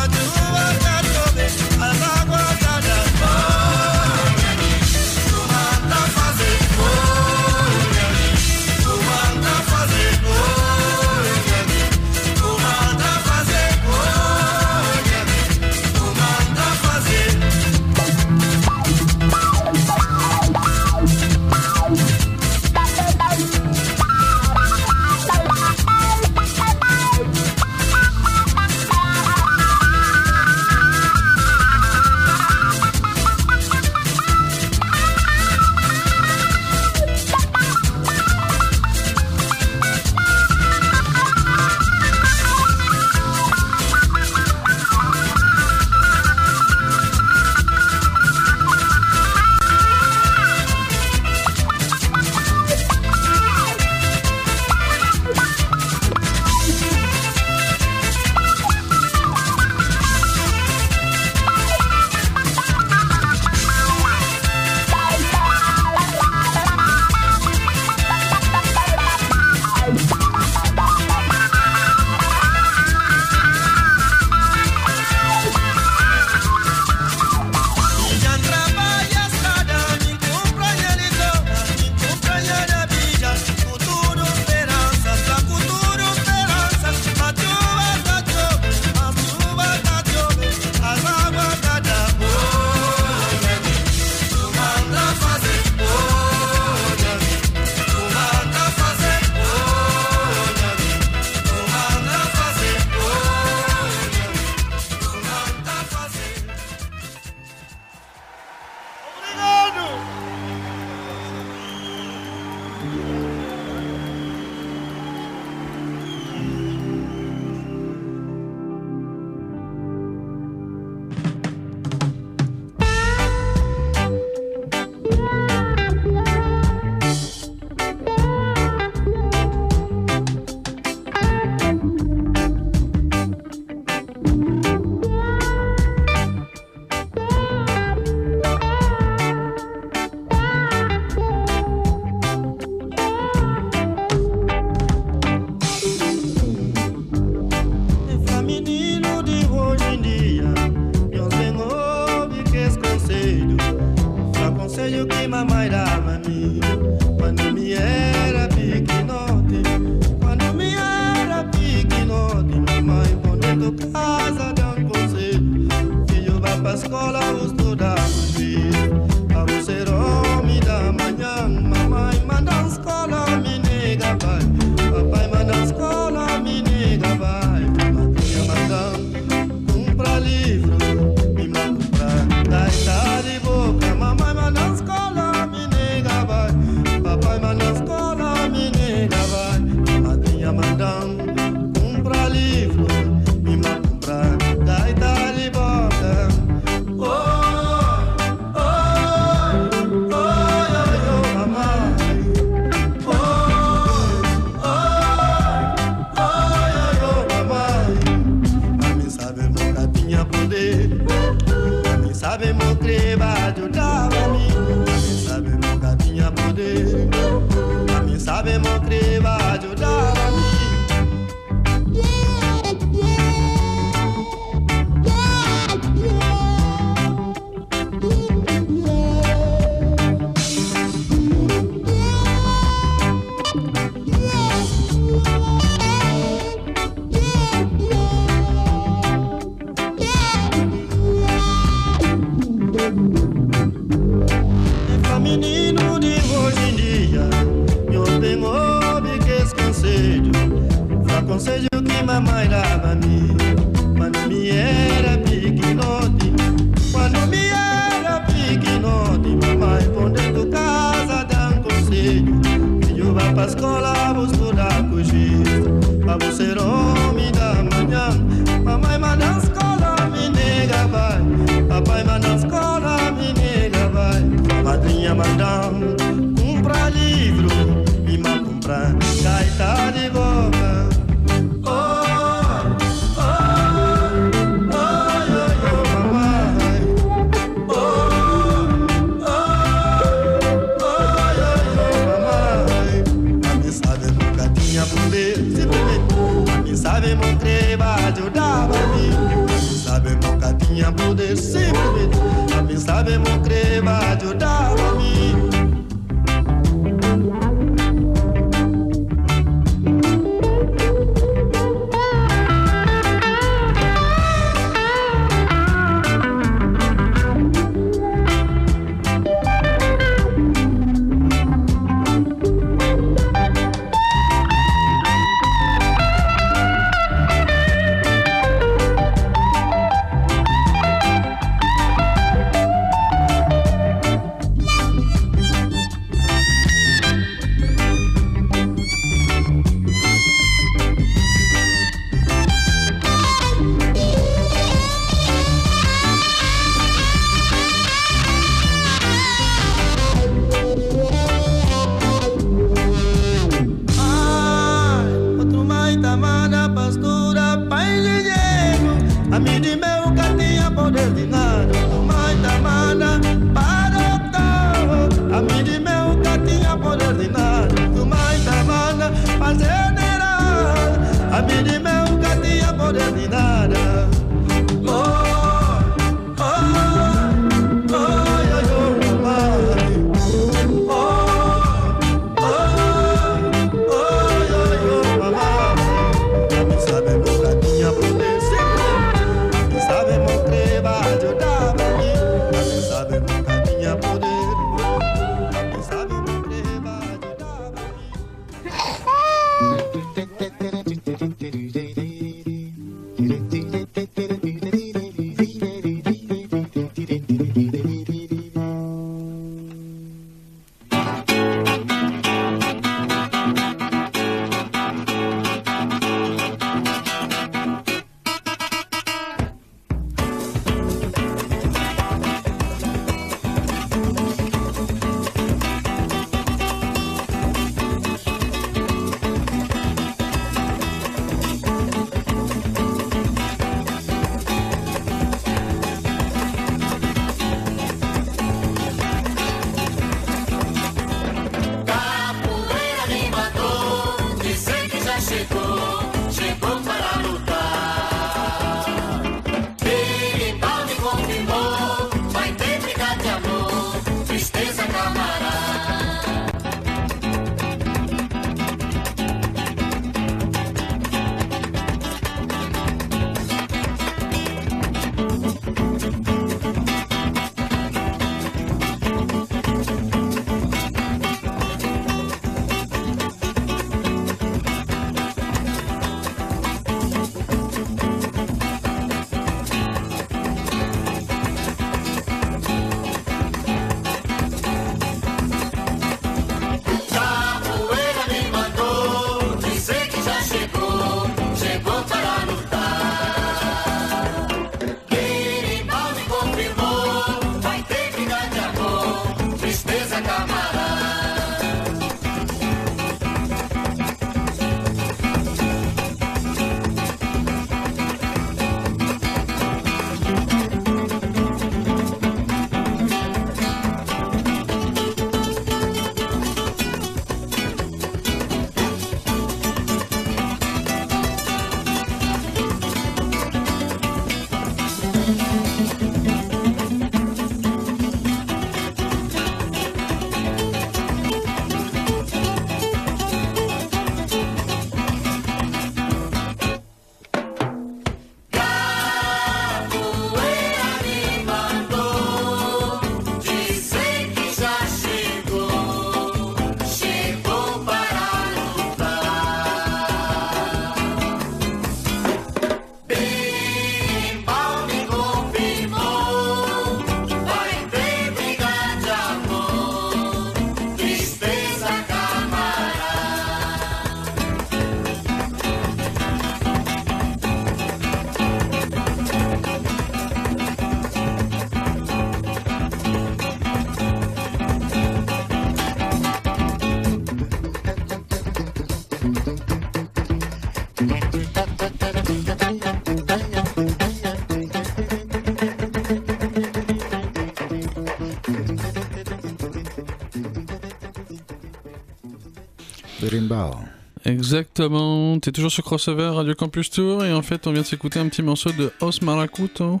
Berimbau. Exactement, t'es toujours sur Crossover Radio Campus Tour et en fait on vient de s'écouter un petit morceau de Os Maracuto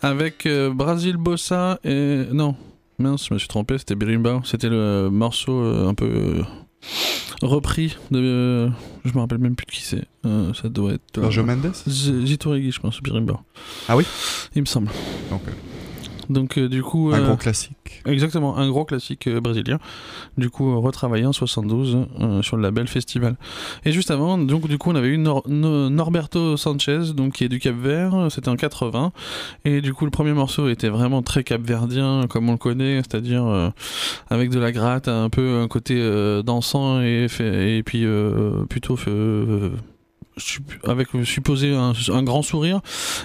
avec euh, Brasil Bossa et... Non, mince, je me suis trompé, c'était Berimbau, c'était le morceau euh, un peu euh, repris de... euh, je me rappelle même plus de qui c'est, Euh, ça doit être... euh, Sergio Mendes? Z- Zito Regui, je pense, Berimbau. Ah oui? Il me semble. Donc, euh, Donc euh, du coup... Un euh, gros classique. Exactement, un gros classique euh, brésilien. Du coup, euh, retravaillé en 72 euh, sur le label Festival. Et juste avant, donc du coup, on avait eu Nor- No- Norberto Sanchez, donc qui est du Cap Vert. C'était en 80. Et du coup, le premier morceau était vraiment très capverdien, comme on le connaît, c'est-à-dire avec de la gratte, un peu un côté dansant et, puis plutôt. avec supposé un, grand sourire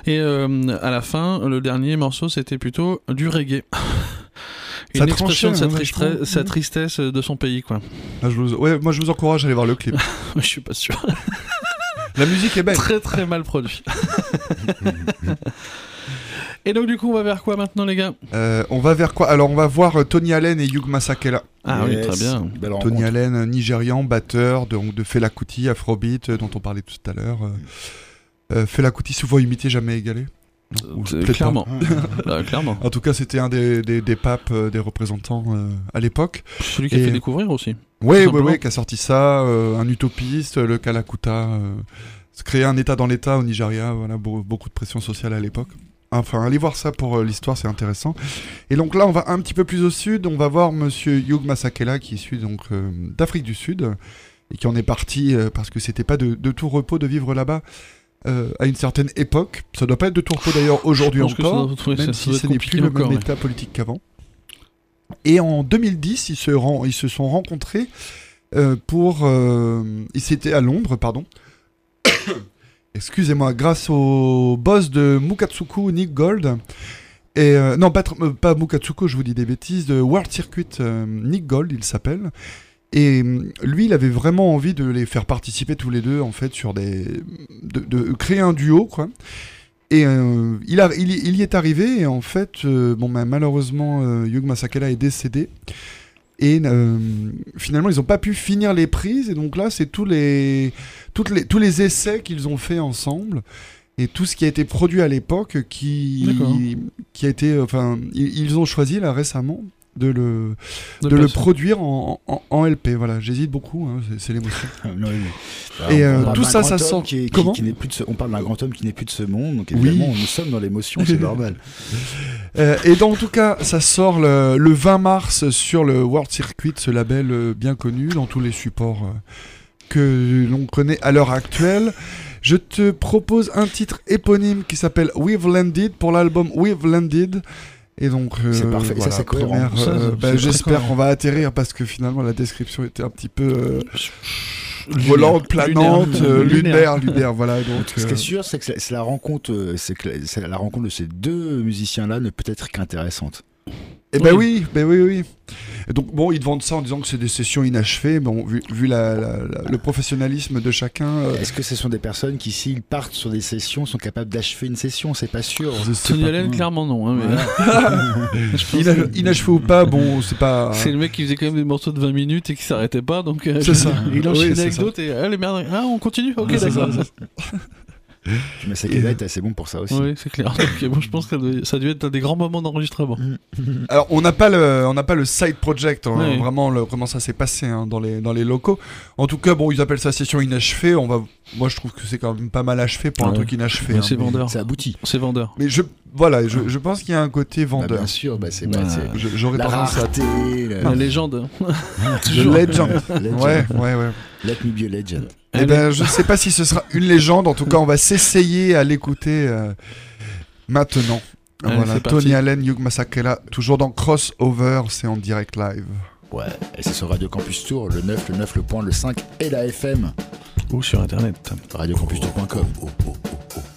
et à la fin le dernier morceau c'était plutôt du reggae Ça une expression de sa, vachement. sa tristesse de son pays quoi Ah, je vous- Ouais, moi je vous encourage à aller voir le clip. je suis pas sûr La musique est belle. très très mal produit et donc du coup on va vers quoi maintenant les gars? Euh, on va vers quoi? Alors on va voir euh, Tony Allen et Hugh Masakela. ah oui très bien Belle Tony rencontre. Allen, nigérian, batteur de, de Fela Kuti, Afrobeat, euh, dont on parlait tout à l'heure. Euh, Fela Kuti, souvent imité, jamais égalé. Euh, peut-être clairement. Là, clairement pas. En tout cas, c'était un des, des, des papes, euh, des représentants euh, à l'époque. celui qui a fait découvrir aussi Oui, oui, oui, qui a sorti ça, euh, un utopiste, le Kalakuta, euh, créer un État dans l'État au Nigeria, voilà, beau- beaucoup de pression sociale à l'époque. Enfin, allez voir ça pour euh, l'histoire, c'est intéressant. Et donc là, on va un petit peu plus au sud, on va voir Monsieur Hugh Masakela, qui est issu donc euh, d'Afrique du Sud, et qui en est parti parce que c'était pas de, de tout repos de vivre là-bas. Euh, à une certaine époque, ça doit pas être de repos d'ailleurs aujourd'hui encore, ouais, même ça- si ce n'est plus le même état politique qu'avant. Et en 2010, ils se, ren- ils se sont rencontrés euh, pour. euh, ils s'étaient à Londres, pardon. Excusez-moi, grâce au boss de Mukatsuku, Nick Gold. Et non, pas, pas Mukatsuku, je vous dis des bêtises, de World Circuit, Nick Gold, il s'appelle. Et euh, lui, il avait vraiment envie de les faire participer tous les deux, en fait, sur des. de, de créer un duo, quoi. Et euh, il, a, il, y- il y est arrivé, et en fait, euh, bon, bah, malheureusement, euh, Hugh Masakela est décédé. Et finalement, ils n'ont pas pu finir les prises, et donc là, c'est tous les, toutes les, tous les essais qu'ils ont fait ensemble. Et tout ce qui a été produit à l'époque, qui, qui a été, enfin, ils, ils ont choisi là récemment de le, De de le produire en, en, en LP. Voilà, j'hésite beaucoup, hein, c'est- l'émotion. Et, on euh, tout ça, ça sent- qui qui- Comment qui n'est plus de ce- On parle d'un grand homme qui n'est plus de ce monde, donc Oui. évidemment, nous sommes dans l'émotion, c'est normal. Euh, et donc, en tout cas, ça sort le, le 20 mars sur le World Circuit, ce label euh, bien connu dans tous les supports que l'on connaît à l'heure actuelle. Je te propose un titre éponyme qui s'appelle We've Landed pour l'album We've Landed. Et donc, euh, parfait. Ça, première, euh, bah, J'espère qu'on va atterrir parce que finalement la description était un petit peu euh, Lunaire. volante, planante, Lunaire. euh, Lunaire. lunaire, lunaire. Voilà. Donc, Ce qui est sûr, c'est que c'est- la rencontre, c'est que la- c'est la rencontre de ces deux musiciens-là ne peut être qu'intéressante. Eh ben Oui. oui, ben oui, oui. Et donc bon, ils te vendent ça en disant que c'est des sessions inachevées. Bon, vu, vu la- la- la- le professionnalisme de chacun, euh, Est-ce que ce sont des personnes qui, s'ils partent sur des sessions, sont capables d'achever une session? C'est pas sûr. Tony pas. Allen clairement non hein, mais Ina- que- inachevé ou pas, bon, c'est pas. C'est le mec qui faisait quand même des morceaux de 20 minutes et qui s'arrêtait pas, donc euh, C'est ça. il Oui, enchaînait c'est avec d'autres et ah les merdes, ah on continue, ok d'accord. ça. Mais Sakeda est assez bon pour ça aussi. Oui c'est clair. Donc, bon, je pense que ça a dû être un des grands moments d'enregistrement. Alors, on n'a pas le, on n'a pas le side project, hein, vraiment le, comment ça s'est passé hein, dans les, dans les locaux. En tout cas, bon, ils appellent ça session inachevée. On va, moi, je trouve que c'est quand même pas mal achevé pour Ah un truc inachevé. Hein, c'est vendeur. C'est abouti. C'est vendeur. Mais je, voilà, je, je pense qu'il y a un côté Bah, vendeur. bien sûr, bah, c'est bah, J'aurais la tendance à. le- La légende. The Toujours. Legend. Legend. Ouais, ouais, ouais. Let me be a legend. Eh Allez. ben, je ne sais pas si ce sera une légende. En tout cas, on va s'essayer à l'écouter euh, maintenant. Allez, voilà. Tony Allen, Hugh Masakela, toujours dans Crossover, c'est en direct live. Ouais, et c'est sur Radio Campus Tour, le 9, le 9, le point, le 5 et la FM. Ou sur internet. Radiocampustour.com. Tony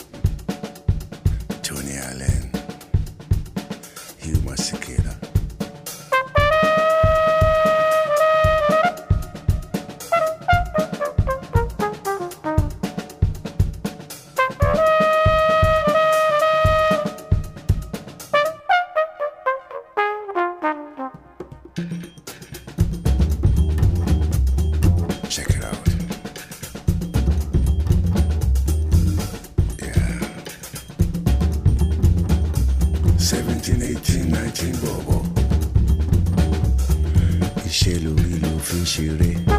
Check it out. Yeah. 17, 18, 19 bọ̀bọ̀. Iṣẹ́ lórí ló fi.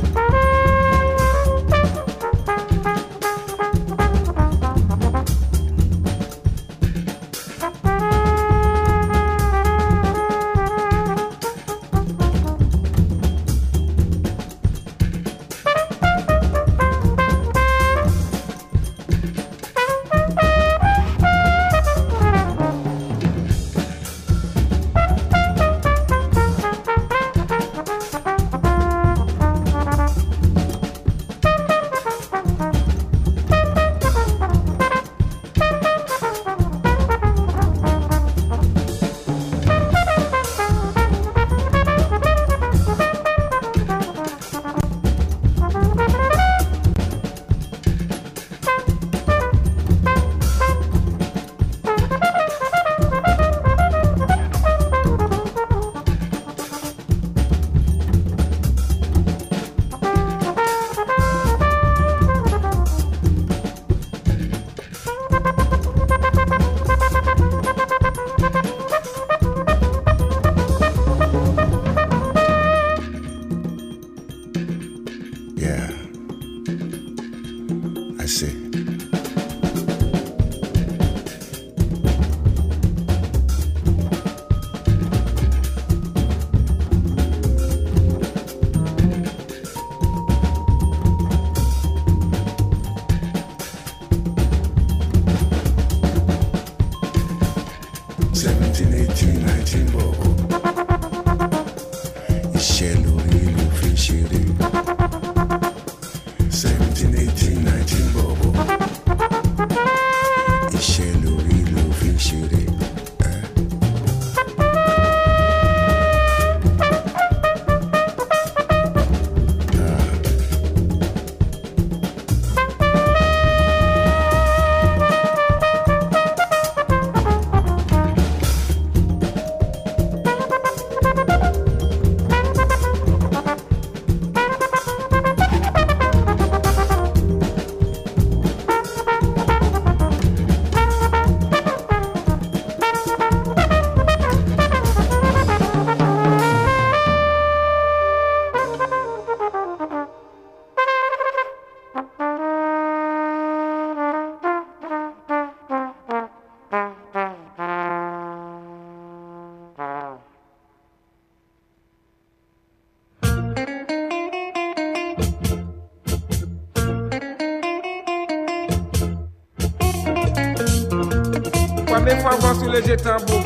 Tambour.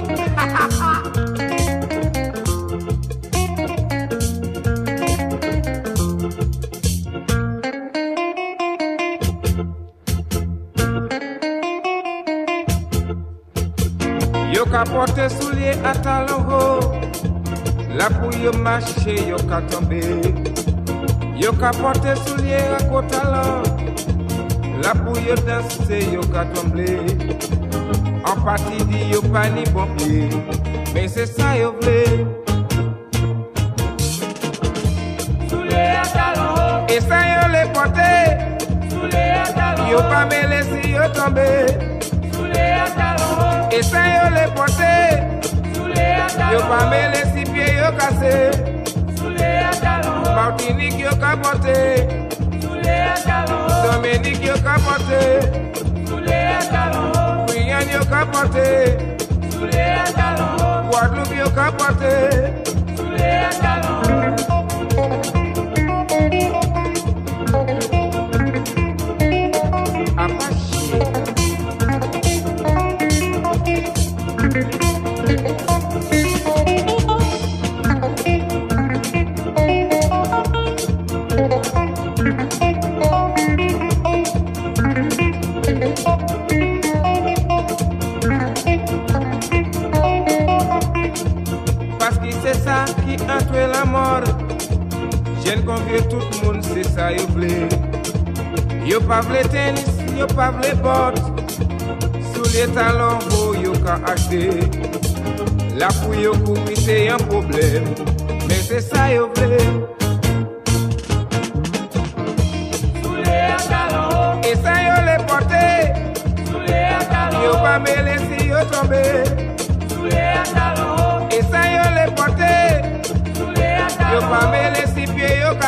Yo ka soulier à talon haut. La pou yo marcher, yo ka soulier à talon. La pou yo danser, yo ka. En partie pas ni bon pied. Mais c'est ça yo vle. Soulier à talon. Et ça yo les porter. Soulier à talon. Yo pas me laisser yo tomber. Soulier à talon. Et ça yo les porter. Soulier à talon. Yo pas me laisser pied yo cassé. Soulier à talon. Martinique yo capoté. Soulier à talon. Dominique yo capoté. Soulier à talon haut. Guyane yo capoté. Guadeloupe yo capoté. J'aime convier tout le monde, c'est ça yo vle. Yo pas vle tennis, yo pas vle bottes. Sous les talons hauts, yo ka acheter. La pou yo couvrir c'est un problème. Mais c'est ça yo vle. Sous les talons hauts. Et ça yo les porter. Sous les talons Yo pas me laisser yo tomber.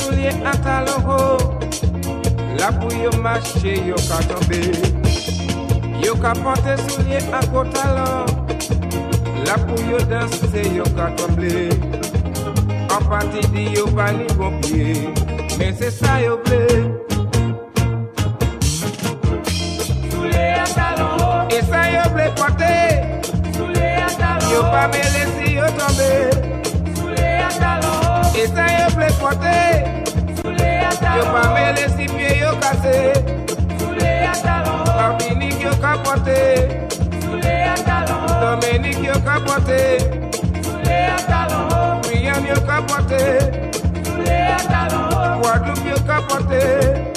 soulier à talon La pou yo marcher yo ka tombe Yo ka soulier à talon La pou yo danser yo ka tombe En partie di yo pa pied Mais c'est ça yo blé Et ça yo blé Yo pa me laisser yo tomber Et ça yo blé porte Yo pa me laisser pied yo cassé Martinique yo capoté Dominique yo capoté Guyane yo capoté Guadeloupe yo capoté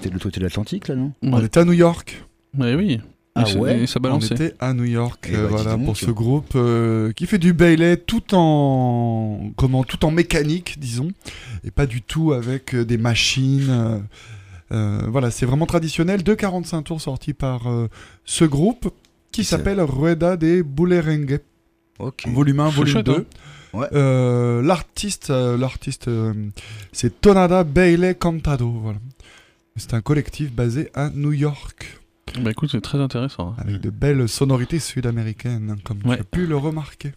était de l'autre côté de l'Atlantique, là, non On était à New York. Ouais, oui. Ah ça- ouais et ça On balançait. était à New York, Eh euh, bah, voilà, pour ce groupe euh, qui fait du Bailey tout en comment, tout en mécanique, disons, et pas du tout avec euh, des machines. euh, euh, voilà, c'est vraiment traditionnel. Deux 45 tours sortis par euh, ce groupe qui s'appelle Rueda de Bulerengue, Ok. volume 1, C'est volume chouette, 2. hein. Ouais. Euh, l'artiste, euh, l'artiste, euh, c'est Tonada Bailey Cantado. Voilà. C'est un collectif basé à New York. Bah écoute, c'est très intéressant. hein. Avec de belles sonorités sud-américaines, comme Ouais. tu as pu le remarquer.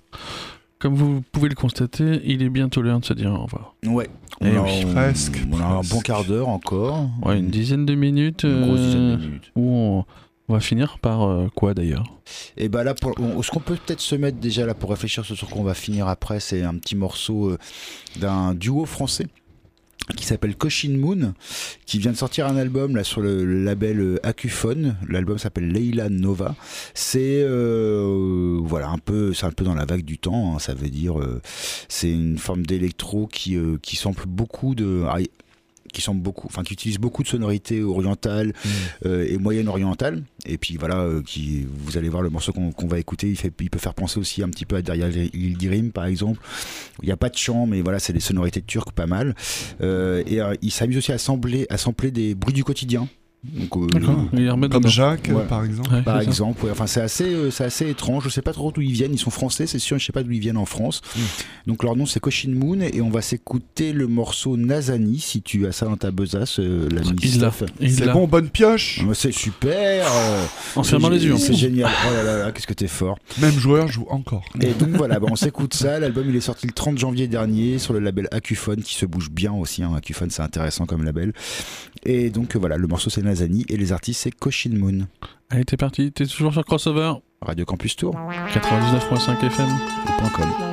Comme vous pouvez le constater, il est bientôt l'heure de se dire au revoir. Ouais. Eh On a, oui. on- Presque, On a un bon quart d'heure encore. Ouais, une dizaine de minutes. Une grosse euh, dizaine de minutes. Où on, on va finir par euh, quoi d'ailleurs? Et bah là, pour, on- ce qu'on peut peut-être se mettre déjà là pour réfléchir sur ce qu'on va finir après, c'est un petit morceau euh, d'un duo français qui s'appelle Cochin Moon, qui vient de sortir un album là sur le, label euh, Acufone. L'album s'appelle Leila Nova. C'est euh, voilà un peu, c'est un peu dans la vague du temps. hein. ça veut dire, euh, c'est une forme d'électro qui euh, qui sample beaucoup de ah, qui semble beaucoup, enfin qui utilise beaucoup de sonorités orientales euh, et moyen-orientales. Et puis voilà, euh, qui, vous allez voir le morceau qu'on va écouter, il, fait, il peut faire penser aussi un petit peu à derrière Ildirim par exemple. Il n'y a pas de chant, mais voilà, c'est des sonorités turques pas mal. Euh, et il s'amuse aussi à sampler, à sampler des bruits du quotidien. Donc, euh, Comme dedans. Jacques, Ouais. par exemple. Ouais, par exemple, ouais. enfin c'est assez, euh, c'est assez étrange. Je sais pas trop d'où ils viennent. Ils sont français, c'est sûr. Je sais pas d'où ils viennent en France. Mm. Donc leur nom c'est Cochin Moon et on va s'écouter le morceau Nazani si tu as ça dans ta besace, euh, l'a. C'est bon, bonne pioche. Ah, C'est super. euh, En fermant les yeux. C'est génial. Oh là là là, qu'est-ce que t'es fort. Même joueur joue encore. Et donc voilà, bah, on s'écoute ça. L'album il est sorti le 30 janvier dernier sur le label Acufone qui se bouge bien aussi. Hein. Acufone c'est intéressant comme label. Et donc voilà, le morceau c'est Nazani et les artistes c'est Cochin Moon. Allez, t'es parti. T'es toujours sur Crossover Radio Campus Tour. 99.5 FM. point com.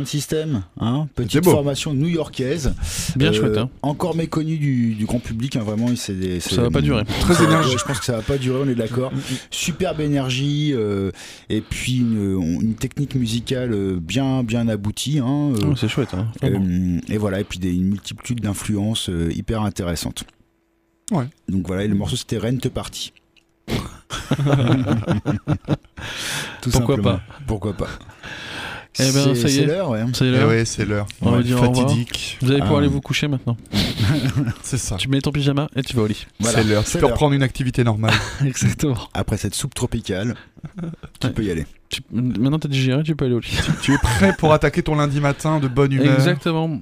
Underground System, hein, petite formation new-yorkaise. Bien chouette, hein. Encore méconnue du, du grand public, hein, vraiment. c'est des- c'est- Ça va pas durer. Très énergique. ouais, je pense que ça va pas durer, on est d'accord. Superbe énergie euh, et puis une, une technique musicale euh, bien bien aboutie. Hein, euh, Oh, c'est chouette. Hein. Euh, et voilà, et puis des, une multitude d'influences euh, hyper intéressantes. Ouais. Donc voilà, et le morceau c'était Rent Party. Tout Pourquoi simplement. pas? Pourquoi pas? Eh ben, C'est- ça y c'est est. l'heure, ouais. C'est Eh l'heure. ouais, c'est l'heure. On va Ouais, dire. Fatidique. Vous allez pouvoir Ah. aller vous coucher maintenant. C'est ça. Tu mets ton pyjama et tu vas au lit. Voilà, c'est l'heure. Tu c'est peux reprendre une activité normale. Exactement. Après cette soupe tropicale, tu Ouais. peux y aller. Tu- Maintenant t'as digéré, tu peux aller au lit. tu es prêt pour attaquer ton lundi matin de bonne humeur. Exactement.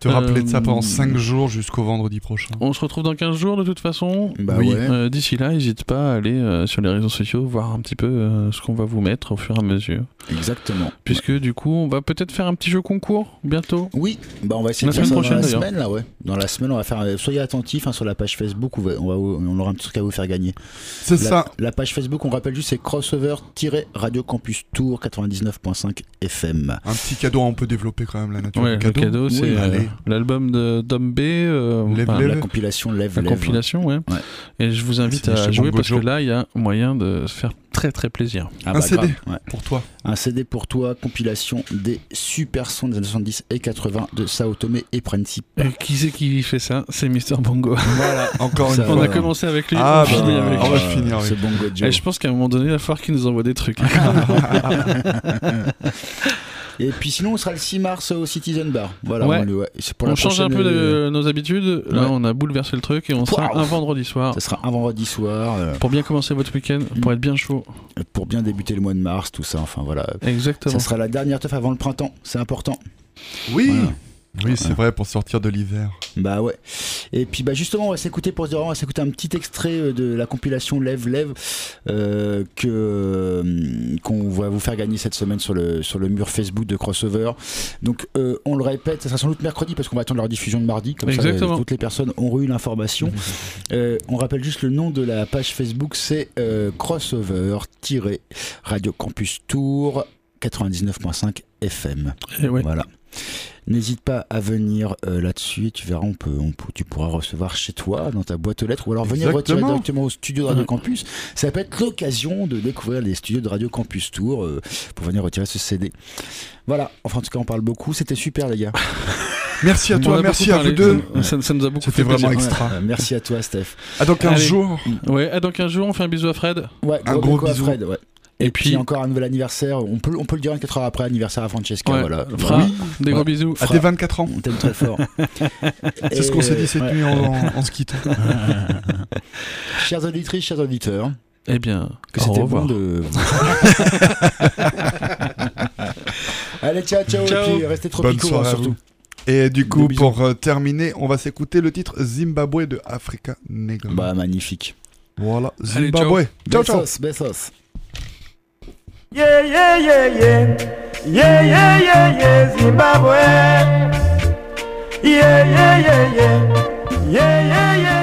Te rappeler de ça Euh, pendant 5 jours jusqu'au vendredi prochain. On se retrouve dans 15 jours de toute façon. Bah Oui. ouais. Euh, D'ici là, n'hésite pas à aller euh, sur les réseaux sociaux, voir un petit peu euh, ce qu'on va vous mettre au fur et à mesure. Exactement. Puisque du coup, on va peut-être faire un petit jeu concours bientôt. Oui, bah on va essayer La de faire semaine ça dans prochaine, la semaine là, ouais. Dans la semaine, on va faire. euh, Soyez attentifs hein, sur la page Facebook, on, va, on, va- on aura un petit truc à vous faire gagner. C'est La, ça. la page Facebook, on rappelle juste, c'est crossover-radio campus tour 99.5 FM. Un petit cadeau, on peut développer quand même la nature Ouais, du le cadeau. cadeau, c'est Oui, euh. L'album de Dom B. euh, Lève, enfin, lève. La compilation Lève la Lève. compilation, ouais. Ouais. Et je vous invite à jouer parce que là, il y a moyen de se faire très très plaisir. Ah Un bah, CD. grave, ouais. Pour toi. Un CD pour toi, compilation des super sons des années 70 et 80 de Sao Tomé et Principe. Et qui c'est qui fait ça? C'est Mister Bongo. Voilà, Encore une On fois. a commencé avec lui, Ah, on finit bah, avec on lui. va finir avec C'est Bongo Joe. Et je pense qu'à un moment donné, il va falloir qu'il nous envoie des trucs. Et puis sinon, on sera le 6 mars au Citizen Bar. Voilà, Ouais. on, le- ouais. C'est pour on la change un peu euh, de nos habitudes. Là, Ouais. on a bouleversé le truc et on sera un vendredi soir. Ça sera un vendredi soir euh, Pour bien commencer votre week-end, pour être bien chaud. pour bien débuter le mois de mars, tout ça. Enfin voilà. Exactement. Ça sera la dernière teuf avant le printemps, c'est important. Oui. Voilà. Oui, c'est vrai, pour sortir de l'hiver. Bah ouais. Et puis bah justement, on va s'écouter pour se dire, on va s'écouter un petit extrait euh, de la compilation Lève Lève euh, que euh, qu'on va vous faire gagner cette semaine sur le sur le mur Facebook de Crossover. Donc euh, on le répète, ça sera sans doute mercredi parce qu'on va attendre leur diffusion de mardi. Comme Exactement. ça, toutes les personnes auront eu l'information. Euh, on rappelle juste le nom de la page Facebook, c'est euh, Crossover-Radio Campus Tour 99.5 FM. Et ouais. Voilà. N'hésite pas à venir euh, là-dessus et tu verras, on peut, on peut- tu pourras recevoir chez toi, dans ta boîte aux lettres, ou alors venir retirer directement au studio de Radio Ouais. Campus. Ça peut être l'occasion de découvrir les studios de Radio Campus Tour euh, pour venir retirer ce CD. Voilà, enfin en tout cas on parle beaucoup, c'était super les gars. Merci à toi, merci à vous deux. Ça, nous a beaucoup C'était fait vraiment plaisir. extra. Merci à toi Steph. À dans 15 Allez. jours. Ouais, à dans 15 jours, on fait un bisou à Fred. Ouais, Un gros, gros bisous à bisou. Fred, ouais. Et Et, puis, puis- encore un nouvel anniversaire, on peut, on peut le dire 24 heures après, anniversaire à Francesca, Ouais, voilà. Fra, Oui, des gros bisous. À tes 24 ans. on t'aime très fort. C'est ce qu'on s'est dit cette ouais. nuit en, en, en se quittant. Chers auditrices, chers auditeurs, Eh bien, que au c'était revoir. bon de. Allez, ciao, ciao, Ciao. et puis restez Bonne tropicaux hein, soirée à surtout. vous. Et du coup, pour euh, terminer, on va s'écouter le titre Zimbabwe de Africa Negro. Bah, magnifique. Voilà, Allez, Zimbabwe. Ciao, ciao. Besos, besos. Yeah, yeah, yeah, yeah. Yeah, yeah, yeah, yeah, Zimbabwe. Yeah, yeah, yeah, yeah. Yeah, yeah, yeah,